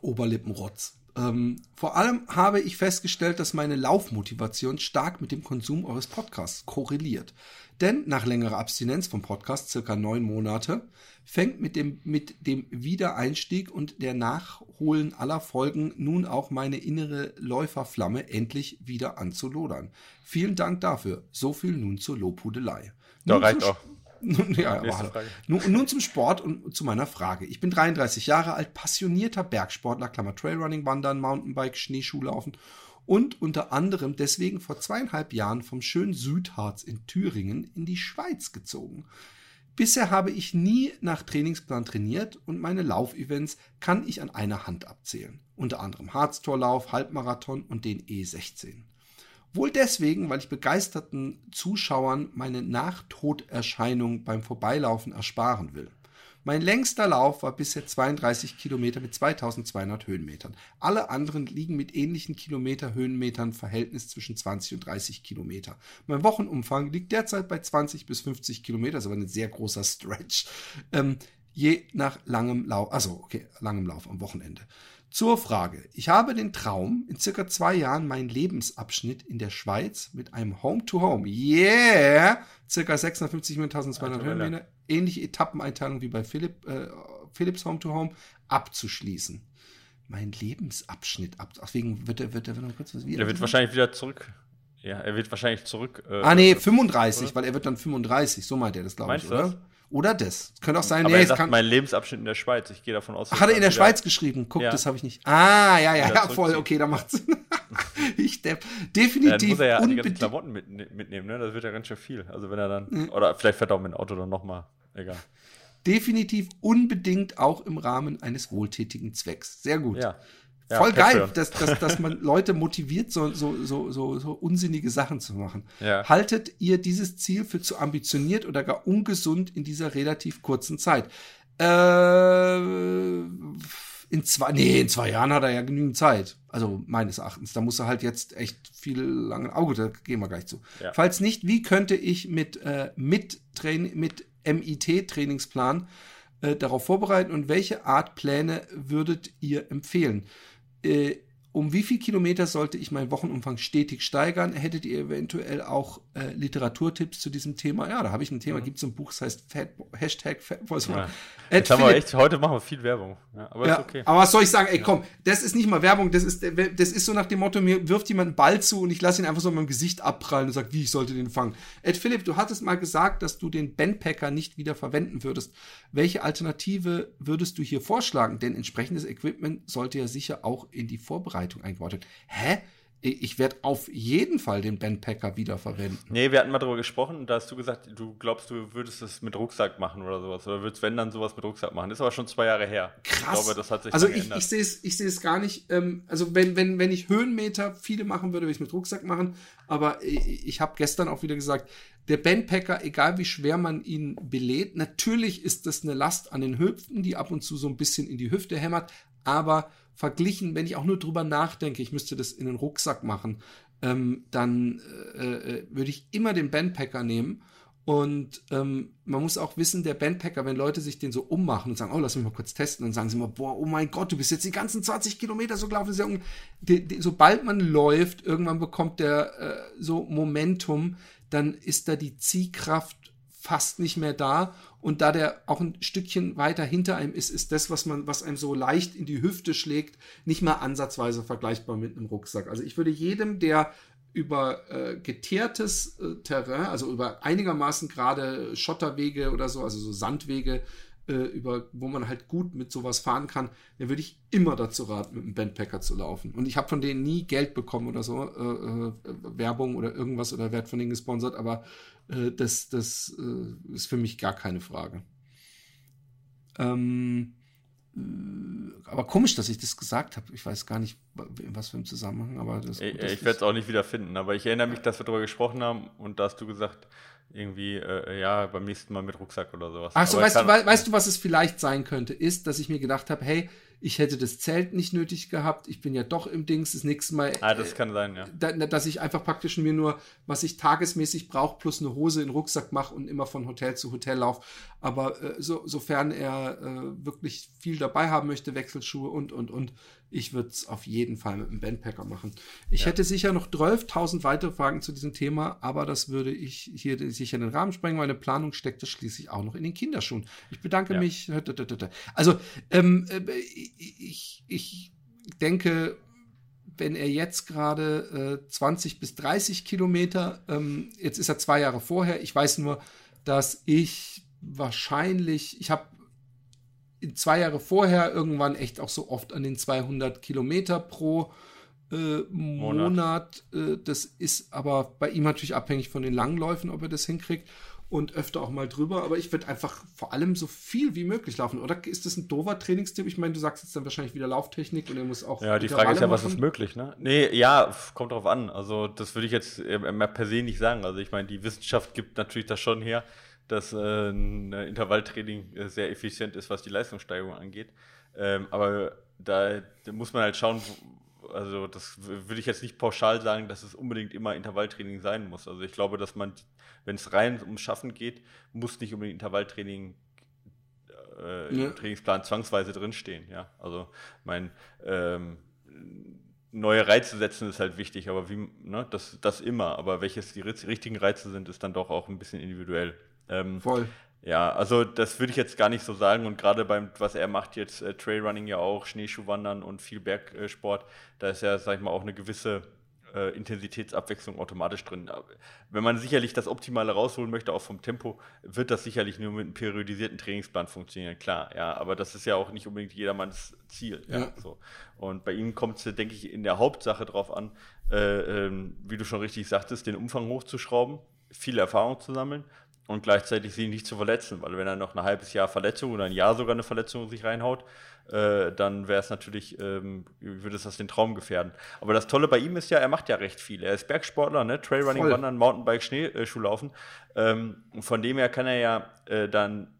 Oberlippenrotz. Ähm, vor allem habe ich festgestellt, dass meine Laufmotivation stark mit dem Konsum eures Podcasts korreliert. Denn nach längerer Abstinenz vom Podcast, circa neun Monate, fängt mit dem, mit dem Wiedereinstieg und der Nachholen aller Folgen nun auch meine innere Läuferflamme endlich wieder an zu lodern. Vielen Dank dafür. So viel nun zur Lobhudelei. Da reicht auch. Nun, ja, nun, nun, zum Sport und zu meiner Frage. Ich bin 33 Jahre alt, passionierter Bergsportler, Klammer Trailrunning, Wandern, Mountainbike, Schneeschuhlaufen und unter anderem deswegen vor zweieinhalb Jahren vom schönen Südharz in Thüringen in die Schweiz gezogen. Bisher habe ich nie nach Trainingsplan trainiert und meine Laufevents kann ich an einer Hand abzählen. Unter anderem Harztorlauf, Halbmarathon und den E16. Wohl deswegen, weil ich begeisterten Zuschauern meine Nachtoderscheinung beim Vorbeilaufen ersparen will. Mein längster Lauf war bisher 32 Kilometer mit 2200 Höhenmetern. Alle anderen liegen mit ähnlichen Kilometer-Höhenmetern Verhältnis zwischen 20 und 30 Kilometer. Mein Wochenumfang liegt derzeit bei 20 bis 50 Kilometer, ist aber ein sehr großer Stretch. Ähm, je nach langem Lauf, also okay, langem Lauf am Wochenende. Zur Frage. Ich habe den Traum, in circa zwei Jahren meinen Lebensabschnitt in der Schweiz mit einem Home-to-Home, yeah, circa 650 mit 1200 Höhenmeter, ähnliche Etappeneinteilung wie bei Philipp, äh, Philips Home-to-Home, abzuschließen. Mein Lebensabschnitt ab. Deswegen wird er, wird er, wird kurz was wieder. Er wird wahrscheinlich wieder zurück. Ja, er wird wahrscheinlich zurück. Äh, ah, nee, 35, oder? weil er wird dann 35. So meint er das, glaube ich, oder? Das? Oder das. Könnte auch sein, Aber nee, er sagt, kann... mein Lebensabschnitt in der Schweiz. Ich gehe davon aus. Ach, hat er in der Schweiz geschrieben? Guck, ja. das habe ich nicht. Ah, ja, ja, ja, voll. Okay, da macht's ich depp. Definitiv. Ja, muss er ja die ganzen Klamotten mit, mitnehmen, ne? Das wird ja ganz schön viel. Also wenn er dann. Mhm. Oder vielleicht fährt er auch mit dem Auto dann nochmal. Egal. Definitiv unbedingt auch im Rahmen eines wohltätigen Zwecks. Sehr gut. Ja. Ja, Voll geil, dass, dass, dass man Leute motiviert, so, so, so, so, so unsinnige Sachen zu machen. Ja. Haltet ihr dieses Ziel für zu ambitioniert oder gar ungesund in dieser relativ kurzen Zeit? Äh, in zwei, nee, in zwei Jahren hat er ja genügend Zeit. Also meines Erachtens. Da muss er halt jetzt echt viel lange Auge, da gehen wir gleich zu. Ja. Falls nicht, wie könnte ich mit, äh, mit, Train mit MIT-Trainingsplan äh, darauf vorbereiten und welche Art Pläne würdet ihr empfehlen? Äh, um wie viel Kilometer sollte ich meinen Wochenumfang stetig steigern? Hättet ihr eventuell auch äh, Literaturtipps zu diesem Thema? Ja, da habe ich ein Thema, mhm. gibt es ein Buch, das heißt Fat, Hashtag Fatboys. Ja. Jetzt haben wir echt, heute machen wir viel Werbung. Ja, aber ja, ist okay. Aber was soll ich sagen? Ey, komm, das ist nicht mal Werbung, das ist, das ist so nach dem Motto, mir wirft jemand einen Ball zu und ich lasse ihn einfach so in meinem Gesicht abprallen und sage, wie ich sollte den fangen. Ed Philipp, du hattest mal gesagt, dass du den Bandpacker nicht wieder verwenden würdest. Welche Alternative würdest du hier vorschlagen? Denn entsprechendes Equipment sollte ja sicher auch in die Vorbereitung eingebaut werden. Hä? ich werde auf jeden Fall den Bandpacker wiederverwenden. Nee, wir hatten mal darüber gesprochen, da hast du gesagt, du glaubst, du würdest es mit Rucksack machen oder sowas. Oder würdest, wenn dann sowas mit Rucksack machen. Das ist aber schon zwei Jahre her. Krass. Ich glaube, das hat sich Also ich, ich sehe es ich sehe es gar nicht. Ähm, also wenn, wenn, wenn ich Höhenmeter viele machen würde, würde ich es mit Rucksack machen. Aber ich, ich habe gestern auch wieder gesagt, der Bandpacker, egal wie schwer man ihn belädt, natürlich ist das eine Last an den Hüften, die ab und zu so ein bisschen in die Hüfte hämmert. Aber verglichen, wenn ich auch nur drüber nachdenke, ich müsste das in den Rucksack machen, ähm, dann äh, äh, würde ich immer den Bandpacker nehmen. Und ähm, man muss auch wissen, der Bandpacker, wenn Leute sich den so ummachen und sagen, oh, lass mich mal kurz testen, dann sagen sie immer, boah, oh mein Gott, du bist jetzt die ganzen 20 Kilometer so gelaufen. Ja sobald man läuft, irgendwann bekommt der äh, so Momentum, dann ist da die Ziehkraft fast nicht mehr da. Und da der auch ein Stückchen weiter hinter einem ist, ist das, was man, was einem so leicht in die Hüfte schlägt, nicht mal ansatzweise vergleichbar mit einem Rucksack. Also ich würde jedem, der über äh, geteertes äh, Terrain, also über einigermaßen gerade Schotterwege oder so, also so Sandwege, äh, über wo man halt gut mit sowas fahren kann, dann würde ich immer dazu raten, mit einem Bandpacker zu laufen. Und ich habe von denen nie Geld bekommen oder so, äh, äh, Werbung oder irgendwas oder werd von denen gesponsert, aber äh, das, das äh, ist für mich gar keine Frage. Ähm, äh, aber komisch, dass ich das gesagt habe. Ich weiß gar nicht, in was für einem Zusammenhang, aber das. Ich, ich werde es auch nicht wieder finden, aber ich erinnere mich, dass wir darüber gesprochen haben und da hast du gesagt, irgendwie, äh, ja, beim nächsten Mal mit Rucksack oder sowas. Achso, weißt, du, weißt du, was es vielleicht sein könnte? Ist, dass ich mir gedacht habe, hey, ich hätte das Zelt nicht nötig gehabt, ich bin ja doch im Dings, das nächste Mal. Ah, das äh, kann sein, ja. Da, dass ich einfach praktisch mir nur, was ich tagesmäßig brauche, plus eine Hose in den Rucksack mache und immer von Hotel zu Hotel laufe. Aber äh, so, sofern er äh, wirklich viel dabei haben möchte, Wechselschuhe und, und, und, ich würde es auf jeden Fall mit einem Bandpacker machen. Ich ja. hätte sicher noch 12.000 weitere Fragen zu diesem Thema, aber das würde ich hier sicher in den Rahmen sprengen. Meine Planung steckt das schließlich auch noch in den Kinderschuhen. Ich bedanke ja. mich. Also, ähm, äh, ich, ich denke, wenn er jetzt gerade äh, 20 bis 30 Kilometer, ähm, jetzt ist er zwei Jahre vorher, ich weiß nur, dass ich wahrscheinlich, ich habe zwei Jahre vorher irgendwann echt auch so oft an den 200 Kilometer pro äh, Monat. Monat. Äh, das ist aber bei ihm natürlich abhängig von den Langläufen, ob er das hinkriegt und öfter auch mal drüber. Aber ich würde einfach vor allem so viel wie möglich laufen. Oder ist das ein doofer Trainingstipp? Ich meine, du sagst jetzt dann wahrscheinlich wieder Lauftechnik und er muss auch. Ja, die Frage ist ja, was ist möglich, ne? Nee, ja, kommt drauf an. Also, das würde ich jetzt äh, per se nicht sagen. Also, ich meine, die Wissenschaft gibt natürlich das schon her dass äh, ein Intervalltraining äh, sehr effizient ist, was die Leistungssteigerung angeht. Ähm, aber da, da, muss man halt schauen, also das würde ich jetzt nicht pauschal sagen, dass es unbedingt immer Intervalltraining sein muss. Also ich glaube, dass man, wenn es rein ums Schaffen geht, muss nicht unbedingt Intervalltraining äh, ja. im Trainingsplan zwangsweise drinstehen. Ja, also mein ähm, neue Reize setzen ist halt wichtig, aber wie, ne, das, das immer. Aber welches die richtigen Reize sind, ist dann doch auch ein bisschen individuell. Ähm, Voll. Ja, also das würde ich jetzt gar nicht so sagen. Und gerade beim, was er macht jetzt, äh, Trailrunning ja auch, Schneeschuhwandern und viel Bergsport, da ist ja, sag ich mal, auch eine gewisse äh, Intensitätsabwechslung automatisch drin. Wenn man sicherlich das Optimale rausholen möchte, auch vom Tempo, wird das sicherlich nur mit einem periodisierten Trainingsplan funktionieren, klar, ja. Aber das ist ja auch nicht unbedingt jedermanns Ziel. Ja. ja so. Und bei ihm kommt es, denke ich, in der Hauptsache darauf an, äh, ähm, wie du schon richtig sagtest, den Umfang hochzuschrauben, viel Erfahrung zu sammeln und gleichzeitig sie nicht zu verletzen, weil wenn er noch ein halbes Jahr Verletzung oder ein Jahr sogar eine Verletzung sich reinhaut, äh, dann wäre es natürlich, ähm, würde es das den Traum gefährden. Aber das Tolle bei ihm ist ja, er macht ja recht viel. Er ist Bergsportler, ne? Trailrunning, Voll. Wandern, Mountainbike, Schneeschuhlaufen. Ähm, von dem her kann er ja äh, dann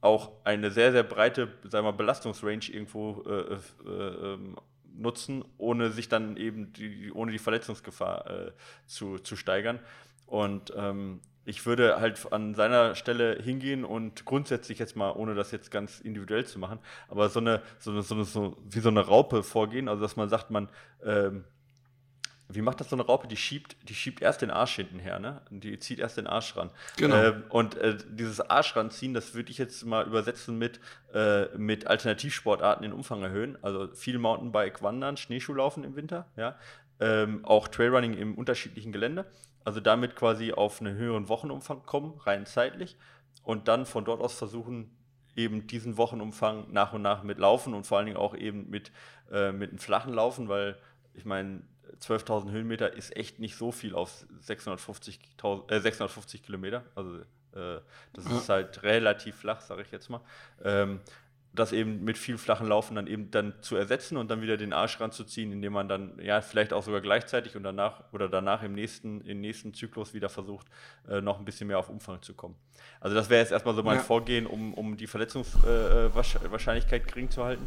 auch eine sehr, sehr breite, sagen wir mal, Belastungsrange irgendwo äh, äh, ähm, nutzen, ohne sich dann eben die, ohne die Verletzungsgefahr äh, zu, zu steigern. Und ähm, ich würde halt an seiner Stelle hingehen und grundsätzlich jetzt mal, ohne das jetzt ganz individuell zu machen, aber so eine, so eine, so eine so, wie so eine Raupe vorgehen, also dass man sagt, man, ähm, wie macht das so eine Raupe? Die schiebt, die schiebt erst den Arsch hinten her, ne? Die zieht erst den Arsch ran. Genau. Ähm, und äh, dieses Arsch ranziehen, das würde ich jetzt mal übersetzen mit, äh, mit Alternativsportarten den Umfang erhöhen. Also viel Mountainbike, Wandern, Schneeschuhlaufen im Winter, ja. Ähm, auch Trailrunning im unterschiedlichen Gelände also damit quasi auf einen höheren Wochenumfang kommen, rein zeitlich, und dann von dort aus versuchen, eben diesen Wochenumfang nach und nach mit Laufen und vor allen Dingen auch eben mit, äh, mit einem flachen Laufen, weil ich meine, 12.000 Höhenmeter ist echt nicht so viel auf 650, äh, 650 Kilometer. Also äh, das ist halt relativ flach, sage ich jetzt mal. Ähm, das eben mit viel flachen Laufen dann eben dann zu ersetzen und dann wieder den Arsch ranzuziehen, indem man dann ja vielleicht auch sogar gleichzeitig und danach oder danach im nächsten, im nächsten Zyklus wieder versucht, äh, noch ein bisschen mehr auf Umfang zu kommen. Also das wäre jetzt erstmal so mein ja. Vorgehen, um, um die Verletzungswahrscheinlichkeit äh, gering zu halten.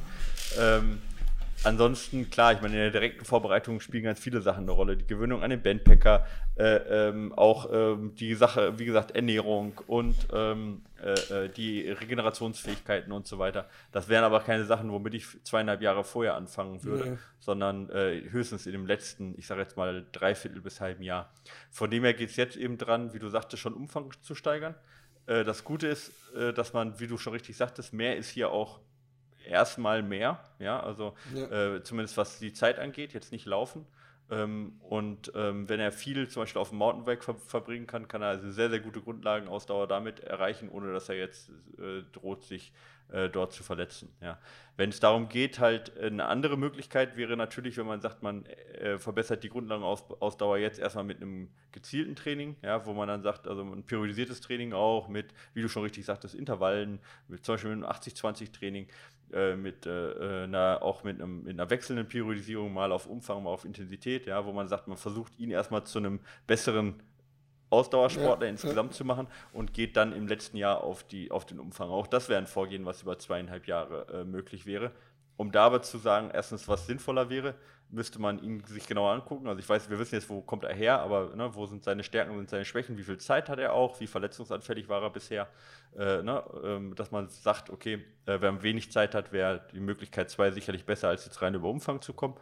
Ähm, ansonsten, klar, ich meine, in der direkten Vorbereitung spielen ganz viele Sachen eine Rolle. Die Gewöhnung an den Bandpacker, äh, ähm, auch ähm, die Sache, wie gesagt, Ernährung und ähm, äh, äh, die Regenerationsfähigkeiten und so weiter. Das wären aber keine Sachen, womit ich zweieinhalb Jahre vorher anfangen würde, nee. sondern äh, höchstens in dem letzten, ich sage jetzt mal, dreiviertel bis halben Jahr. Von dem her geht es jetzt eben dran, wie du sagtest, schon Umfang zu steigern. Äh, das Gute ist, äh, dass man, wie du schon richtig sagtest, mehr ist hier auch erstmal mehr, ja, also ja. Äh, zumindest was die Zeit angeht, jetzt nicht laufen. Ähm, und ähm, wenn er viel zum Beispiel auf dem Mountainbike ver verbringen kann, kann er also sehr, sehr gute Grundlagenausdauer damit erreichen, ohne dass er jetzt äh, droht, sich äh, dort zu verletzen. Ja. Wenn es darum geht, halt eine andere Möglichkeit wäre natürlich, wenn man sagt, man äh, verbessert die Grundlagenausdauer jetzt erstmal mit einem gezielten Training, ja, wo man dann sagt, also ein periodisiertes Training auch mit, wie du schon richtig sagtest, Intervallen, mit, zum Beispiel mit einem 80-20-Training, äh, mit äh, einer, auch mit, einem, mit einer wechselnden Periodisierung, mal auf Umfang, mal auf Intensität, ja, wo man sagt, man versucht ihn erstmal zu einem besseren Ausdauersportler ja, insgesamt ja. zu machen und geht dann im letzten Jahr auf, die, auf den Umfang. Auch das wäre ein Vorgehen, was über zweieinhalb Jahre äh, möglich wäre. Um da aber zu sagen, erstens, was sinnvoller wäre, müsste man ihn sich genauer angucken. Also ich weiß, wir wissen jetzt, wo kommt er her, aber ne, wo sind seine Stärken, wo sind seine Schwächen, wie viel Zeit hat er auch, wie verletzungsanfällig war er bisher, äh, ne, ähm, dass man sagt, okay, äh, wer wenig Zeit hat, wäre die Möglichkeit zwei sicherlich besser, als jetzt rein über Umfang zu kommen.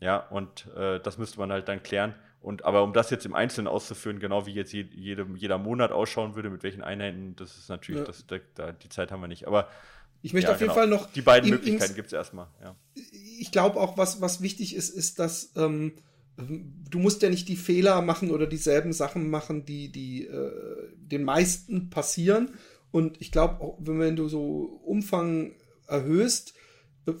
Ja, und äh, das müsste man halt dann klären. Und aber um das jetzt im Einzelnen auszuführen, genau wie jetzt je, jede, jeder Monat ausschauen würde, mit welchen Einheiten, das ist natürlich, ja. das, da, da, die Zeit haben wir nicht. Aber ich möchte ja, auf jeden genau. Fall noch. Die beiden Möglichkeiten gibt es erstmal, ja. Ich glaube auch, was, was wichtig ist, ist, dass ähm, du musst ja nicht die Fehler machen oder dieselben Sachen machen, die, die äh, den meisten passieren. Und ich glaube, wenn du so Umfang erhöhst,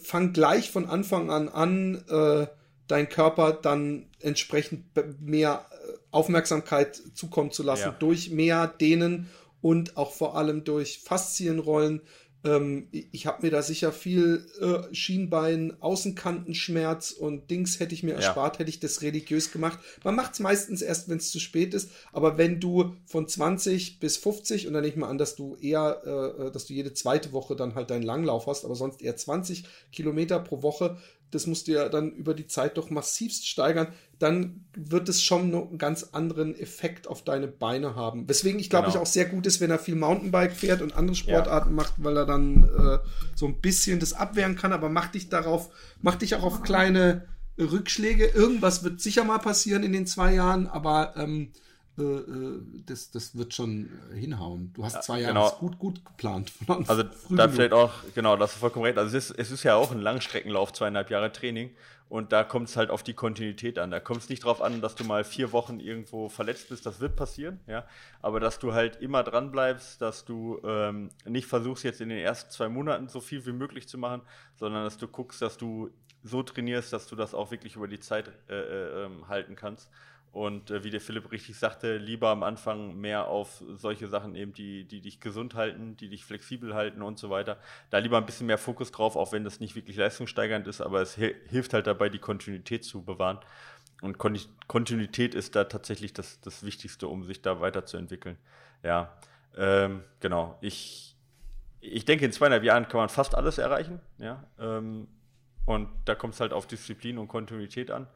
fang gleich von Anfang an an, äh, dein Körper dann entsprechend mehr äh, Aufmerksamkeit zukommen zu lassen ja. durch mehr Dehnen und auch vor allem durch Faszienrollen. Ähm, ich habe mir da sicher viel äh, Schienbein, Außenkantenschmerz und Dings hätte ich mir ja. erspart, hätte ich das religiös gemacht. Man macht es meistens erst, wenn es zu spät ist. Aber wenn du von 20 bis 50 und dann nehme ich mal an, dass du eher, äh, äh, dass du jede zweite Woche dann halt deinen Langlauf hast, aber sonst eher 20 Kilometer pro Woche, das musst du ja dann über die Zeit doch massivst steigern, dann wird es schon noch einen ganz anderen Effekt auf deine Beine haben. Weswegen ich glaube genau. ich auch sehr gut ist, wenn er viel Mountainbike fährt und andere Sportarten ja. macht, weil er dann äh, so ein bisschen das abwehren kann, aber mach dich darauf, mach dich auch auf kleine Rückschläge. Irgendwas wird sicher mal passieren in den zwei Jahren, aber ähm, äh, äh, das, das wird schon hinhauen. Du hast zwei Jahre genau. gut, gut geplant. Also da vielleicht auch, genau, das ist vollkommen recht. Also es ist, es ist ja auch ein Langstreckenlauf, zweieinhalb Jahre Training. Und da kommt es halt auf die Kontinuität an. Da kommt es nicht darauf an, dass du mal vier Wochen irgendwo verletzt bist. Das wird passieren, ja. Aber dass du halt immer dran bleibst, dass du ähm, nicht versuchst, jetzt in den ersten zwei Monaten so viel wie möglich zu machen, sondern dass du guckst, dass du so trainierst, dass du das auch wirklich über die Zeit äh, äh, ähm, halten kannst. Und äh, wie der Philipp richtig sagte, lieber am Anfang mehr auf solche Sachen eben, die, die dich gesund halten, die dich flexibel halten und so weiter. Da lieber ein bisschen mehr Fokus drauf, auch wenn das nicht wirklich leistungssteigernd ist, aber es hilft halt dabei, die Kontinuität zu bewahren. Und Kon Kontinuität ist da tatsächlich das, das Wichtigste, um sich da weiterzuentwickeln. Ja, ähm, genau. Ich, ich denke, in zweieinhalb Jahren kann man fast alles erreichen. Ja, ähm, und da kommt es halt auf Disziplin und Kontinuität an.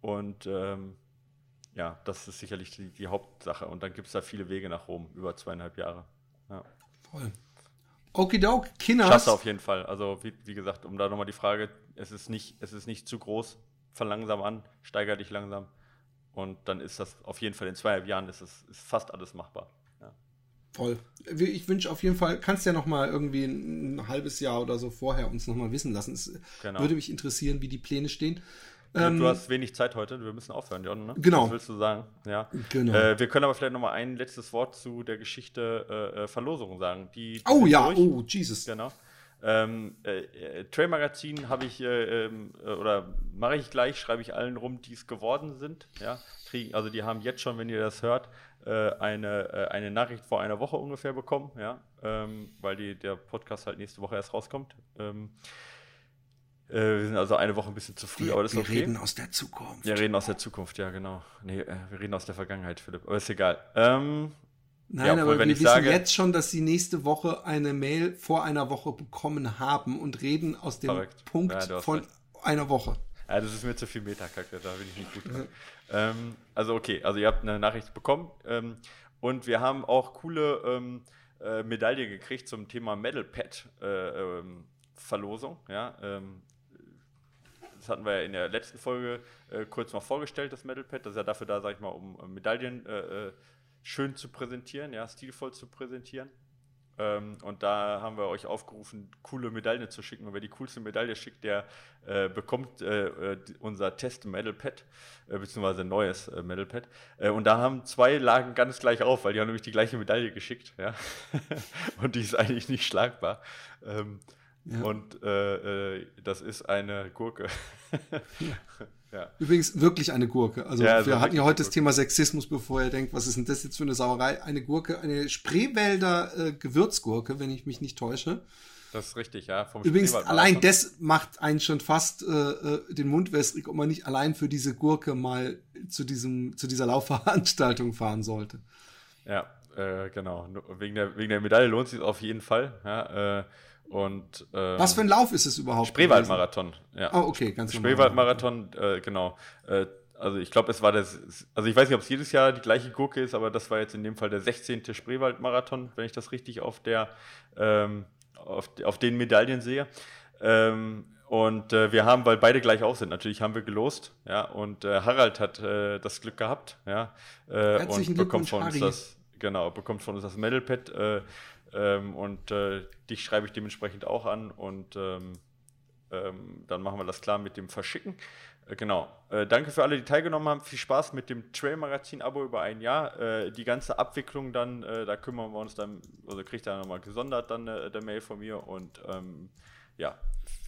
Und ähm, ja, das ist sicherlich die, die Hauptsache. Und dann gibt es da viele Wege nach Rom, über zweieinhalb Jahre. Ja. Voll. Okidok, Kinners. Schaffst auf jeden Fall. Also, wie, wie gesagt, um da nochmal die Frage, es ist, nicht, es ist nicht zu groß, fang langsam an, steiger dich langsam. Und dann ist das auf jeden Fall in zweieinhalb Jahren ist, es, ist fast alles machbar. Ja. Voll. Ich wünsche auf jeden Fall, kannst ja nochmal irgendwie ein, halbes Jahr oder so vorher uns nochmal wissen lassen. Es genau. würde mich interessieren, wie die Pläne stehen. Ähm, du hast wenig Zeit heute, wir müssen aufhören, John. Ne? Genau. Was willst du sagen? Ja. Genau. Äh, wir können aber vielleicht noch mal ein letztes Wort zu der Geschichte äh, äh Verlosung sagen. Die, die oh ja, durch. oh Jesus. Genau. Ähm, äh, äh, Trail Magazin habe ich äh, ähm, äh, oder mache ich gleich, schreibe ich allen rum, die es geworden sind. Ja, kriegen, also die haben jetzt schon, wenn ihr das hört, eine, eine Nachricht vor einer Woche ungefähr bekommen, ja, ähm, weil die, der Podcast halt nächste Woche erst rauskommt. Ähm, wir sind also eine Woche ein bisschen zu früh, wir, aber das ist okay. Wir reden aus der Zukunft. Wir reden aus der Zukunft, ja, genau. Nee, wir reden aus der Vergangenheit, Philipp. Aber ist egal. Ähm, Nein, Ja, obwohl, aber wenn wir ich wissen sage- jetzt schon, dass sie nächste Woche eine Mail vor einer Woche bekommen haben und reden aus dem Verrückt. Punkt Ja, von recht. einer Woche. Ja, das ist mir zu viel Metakacke, da bin ich nicht gut drin. ähm, also okay, also ihr habt eine Nachricht bekommen ähm, und wir haben auch coole ähm, äh, Medaille gekriegt zum Thema Medal Pad äh, ähm, Verlosung. Ja, ähm, das hatten wir ja in der letzten Folge äh, kurz mal vorgestellt, das Medal Pad. Das ist ja dafür da, sag ich mal, um äh, Medaillen äh, äh, schön zu präsentieren, ja, stilvoll zu präsentieren. Ähm, und da haben wir euch aufgerufen, coole Medaillen zu schicken. Und wer die coolste Medaille schickt, der äh, bekommt äh, äh, unser Test Medal Pad, äh, beziehungsweise ein neues äh, Medal Pad. Und da haben zwei lagen ganz gleich auf, weil die haben nämlich die gleiche Medaille geschickt. Ja? und die ist eigentlich nicht schlagbar. Ähm, Ja. Und äh, äh, das ist eine Gurke. ja. Übrigens wirklich eine Gurke. Also Ja, also wir hatten ja heute das. Thema Sexismus, bevor ihr denkt, was ist denn das jetzt für eine Sauerei? Eine Gurke, eine Spreewälder äh, Gewürzgurke, wenn ich mich nicht täusche. Das ist richtig, ja. Vom Übrigens, allein das macht einen schon fast äh, äh, den Mund wässrig, ob man nicht allein für diese Gurke mal zu diesem zu dieser Laufveranstaltung fahren sollte. Ja, äh, genau. Wegen der, wegen der Medaille lohnt es sich auf jeden Fall. Ja, äh, und, ähm, Was für ein Lauf ist es überhaupt? Spreewaldmarathon. Ja. Oh, okay, ganz normal. Spreewaldmarathon, äh, genau. Äh, also ich glaube, es war das, also ich weiß nicht, ob es jedes Jahr die gleiche Gurke ist, aber das war jetzt in dem Fall der 16. Spreewaldmarathon, wenn ich das richtig auf der, ähm, auf, auf den Medaillen sehe. Ähm, und äh, wir haben, weil beide gleich auf sind, natürlich haben wir gelost, ja, und äh, Harald hat äh, das Glück gehabt, ja, äh, und bekommt von uns das, genau, bekommt von uns das Medalpad, äh, ähm, und äh, dich schreibe ich dementsprechend auch an und ähm, ähm, dann machen wir das klar mit dem Verschicken. Äh, genau. Äh, danke für alle, die teilgenommen haben. Viel Spaß mit dem Trail-Magazin-Abo über ein Jahr. Äh, die ganze Abwicklung dann, äh, da kümmern wir uns dann, also kriegt ihr nochmal gesondert dann äh, der Mail von mir und ähm, ja,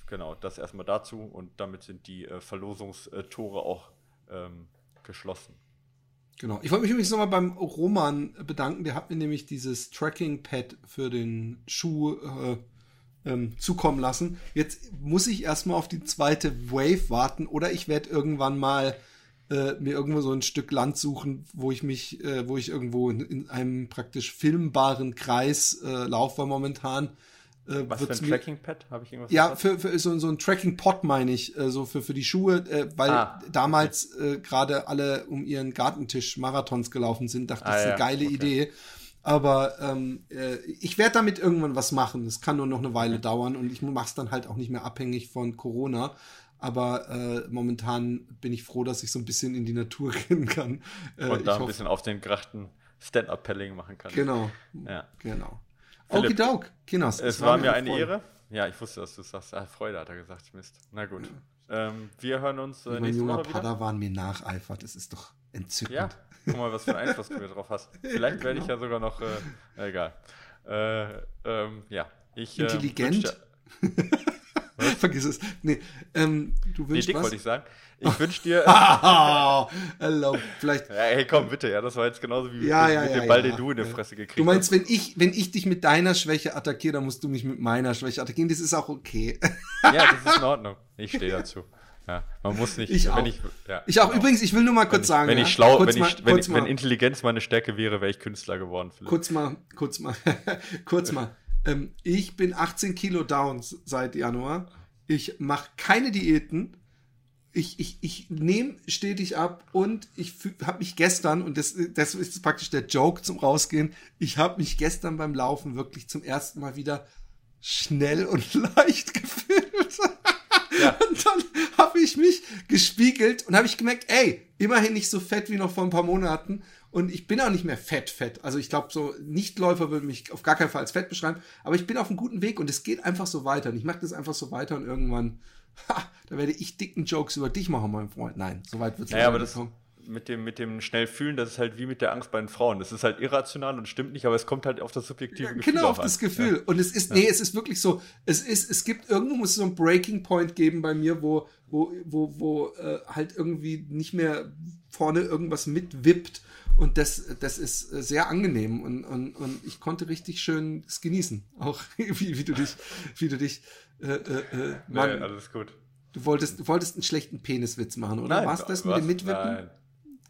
genau, das erstmal dazu und damit sind die Verlosungstore auch ähm, geschlossen. Genau. Ich wollte mich übrigens nochmal beim Roman bedanken. Der hat mir nämlich dieses Tracking-Pad für den Schuh äh, ähm, zukommen lassen. Jetzt muss ich erstmal auf die zweite Wave warten oder ich werde irgendwann mal äh, mir irgendwo so ein Stück Land suchen, wo ich mich, äh, wo ich irgendwo in, in einem praktisch filmbaren Kreis äh, laufe, weil momentan äh, Was für ein Tracking-Pad? Habe ich irgendwas ja, für, für so, so ein Tracking-Pot meine ich, äh, so für, für die Schuhe, äh, weil Ah, damals äh, gerade alle um ihren Gartentisch Marathons gelaufen sind, dachte Ah, ich, das ist ja, eine geile okay. Idee. Aber ähm, äh, ich werde damit irgendwann was machen. Das kann nur noch eine Weile dauern und ich mache es dann halt auch nicht mehr abhängig von Corona. Aber äh, momentan bin ich froh, dass ich so ein bisschen in die Natur rennen kann. Äh, Und ich da ein bisschen auf den Grachten Stand-Up-Paddling machen kann. Genau, Ja. genau. Okidok, Kinos. Es war mir eine Ehre. Ja, ich wusste, dass du es sagst. Ah, Freude hat er gesagt. Mist. Na gut. Ähm, wir hören uns äh, Mein nächste junger Woche wieder. Padawan mir nacheifert. Das ist doch entzückend. Ja, guck mal, was für einen Einfluss du mir drauf hast. Vielleicht werde ich ja sogar noch, äh, egal. Äh, ähm, ja, ich. Intelligent? wünsch Vergiss es. Nee, ähm, du dir- Nee, wünschst dick was? wollte ich sagen. Ich wünsche dir. Hello. Vielleicht. Ja, hey, komm, bitte, ja, das war jetzt genauso wie Ja, mit, ja, mit dem Ball, den du in die Fresse gekriegt Du meinst, hast. wenn ich, wenn ich dich mit deiner Schwäche attackiere, dann musst du mich mit meiner Schwäche attackieren. Das ist auch okay. Ja, das ist in Ordnung. Ich stehe dazu. Ja, man muss nicht. Ich auch. Ich, ja, Ich auch. Übrigens, ich will nur mal kurz wenn ich, sagen. wenn ja, ich schlau, wenn, mal, ich, wenn, wenn Intelligenz meine Stärke wäre, wäre ich Künstler geworden. Philipp. kurz mal, kurz mal, kurz mal. Ähm, ich bin 18 Kilo down seit Januar. Ich mache keine Diäten. Ich, ich, ich nehme stetig ab und ich habe mich gestern, und das, das ist praktisch der Joke zum Rausgehen, ich habe mich gestern beim Laufen wirklich zum ersten Mal wieder schnell und leicht gefühlt. Ja. Und dann habe ich mich gespiegelt und habe ich gemerkt, ey, immerhin nicht so fett wie noch vor ein paar Monaten. Und ich bin auch nicht mehr fett, fett. Also ich glaube, so Nichtläufer würden mich auf gar keinen Fall als fett beschreiben. Aber ich bin auf einem guten Weg und es geht einfach so weiter. Und ich mache das einfach so weiter und irgendwann, ha, da werde ich dicken Jokes über dich machen, mein Freund. Nein, so weit wird es Naja, aber das, mit dem, mit dem schnell fühlen, das ist halt wie mit der Angst bei den Frauen. Das ist halt irrational und stimmt nicht, aber es kommt halt auf das subjektive Ja, Gefühl genau, auf das an. Gefühl. Ja. Und es ist, nee, es ist wirklich so, es ist, es gibt, irgendwo muss es so ein Breaking Point geben bei mir, wo, wo, wo, wo äh, halt irgendwie nicht mehr vorne irgendwas mitwippt. Und das, das ist äh, sehr angenehm und, und, und ich konnte richtig schön es genießen. Auch wie, wie du dich, wie du dich, äh, äh, äh, Nee, Mann, alles gut. du wolltest, du wolltest einen schlechten Peniswitz machen, oder? Nein, War's das mit was? dem Mitwippen? Nein.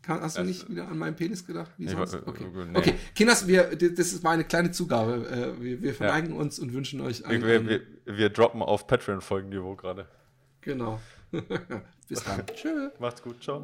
Kann, hast du nicht wieder an meinen Penis gedacht? Wie sonst? Okay. nee. okay, Kinders, wir, das war eine kleine Zugabe. Äh, Wir, wir verneigen uns und wünschen euch einen. Wir, wir, wir droppen auf Patreon-Folgenniveau gerade. Genau. Bis dann. Tschö. Macht's gut, ciao.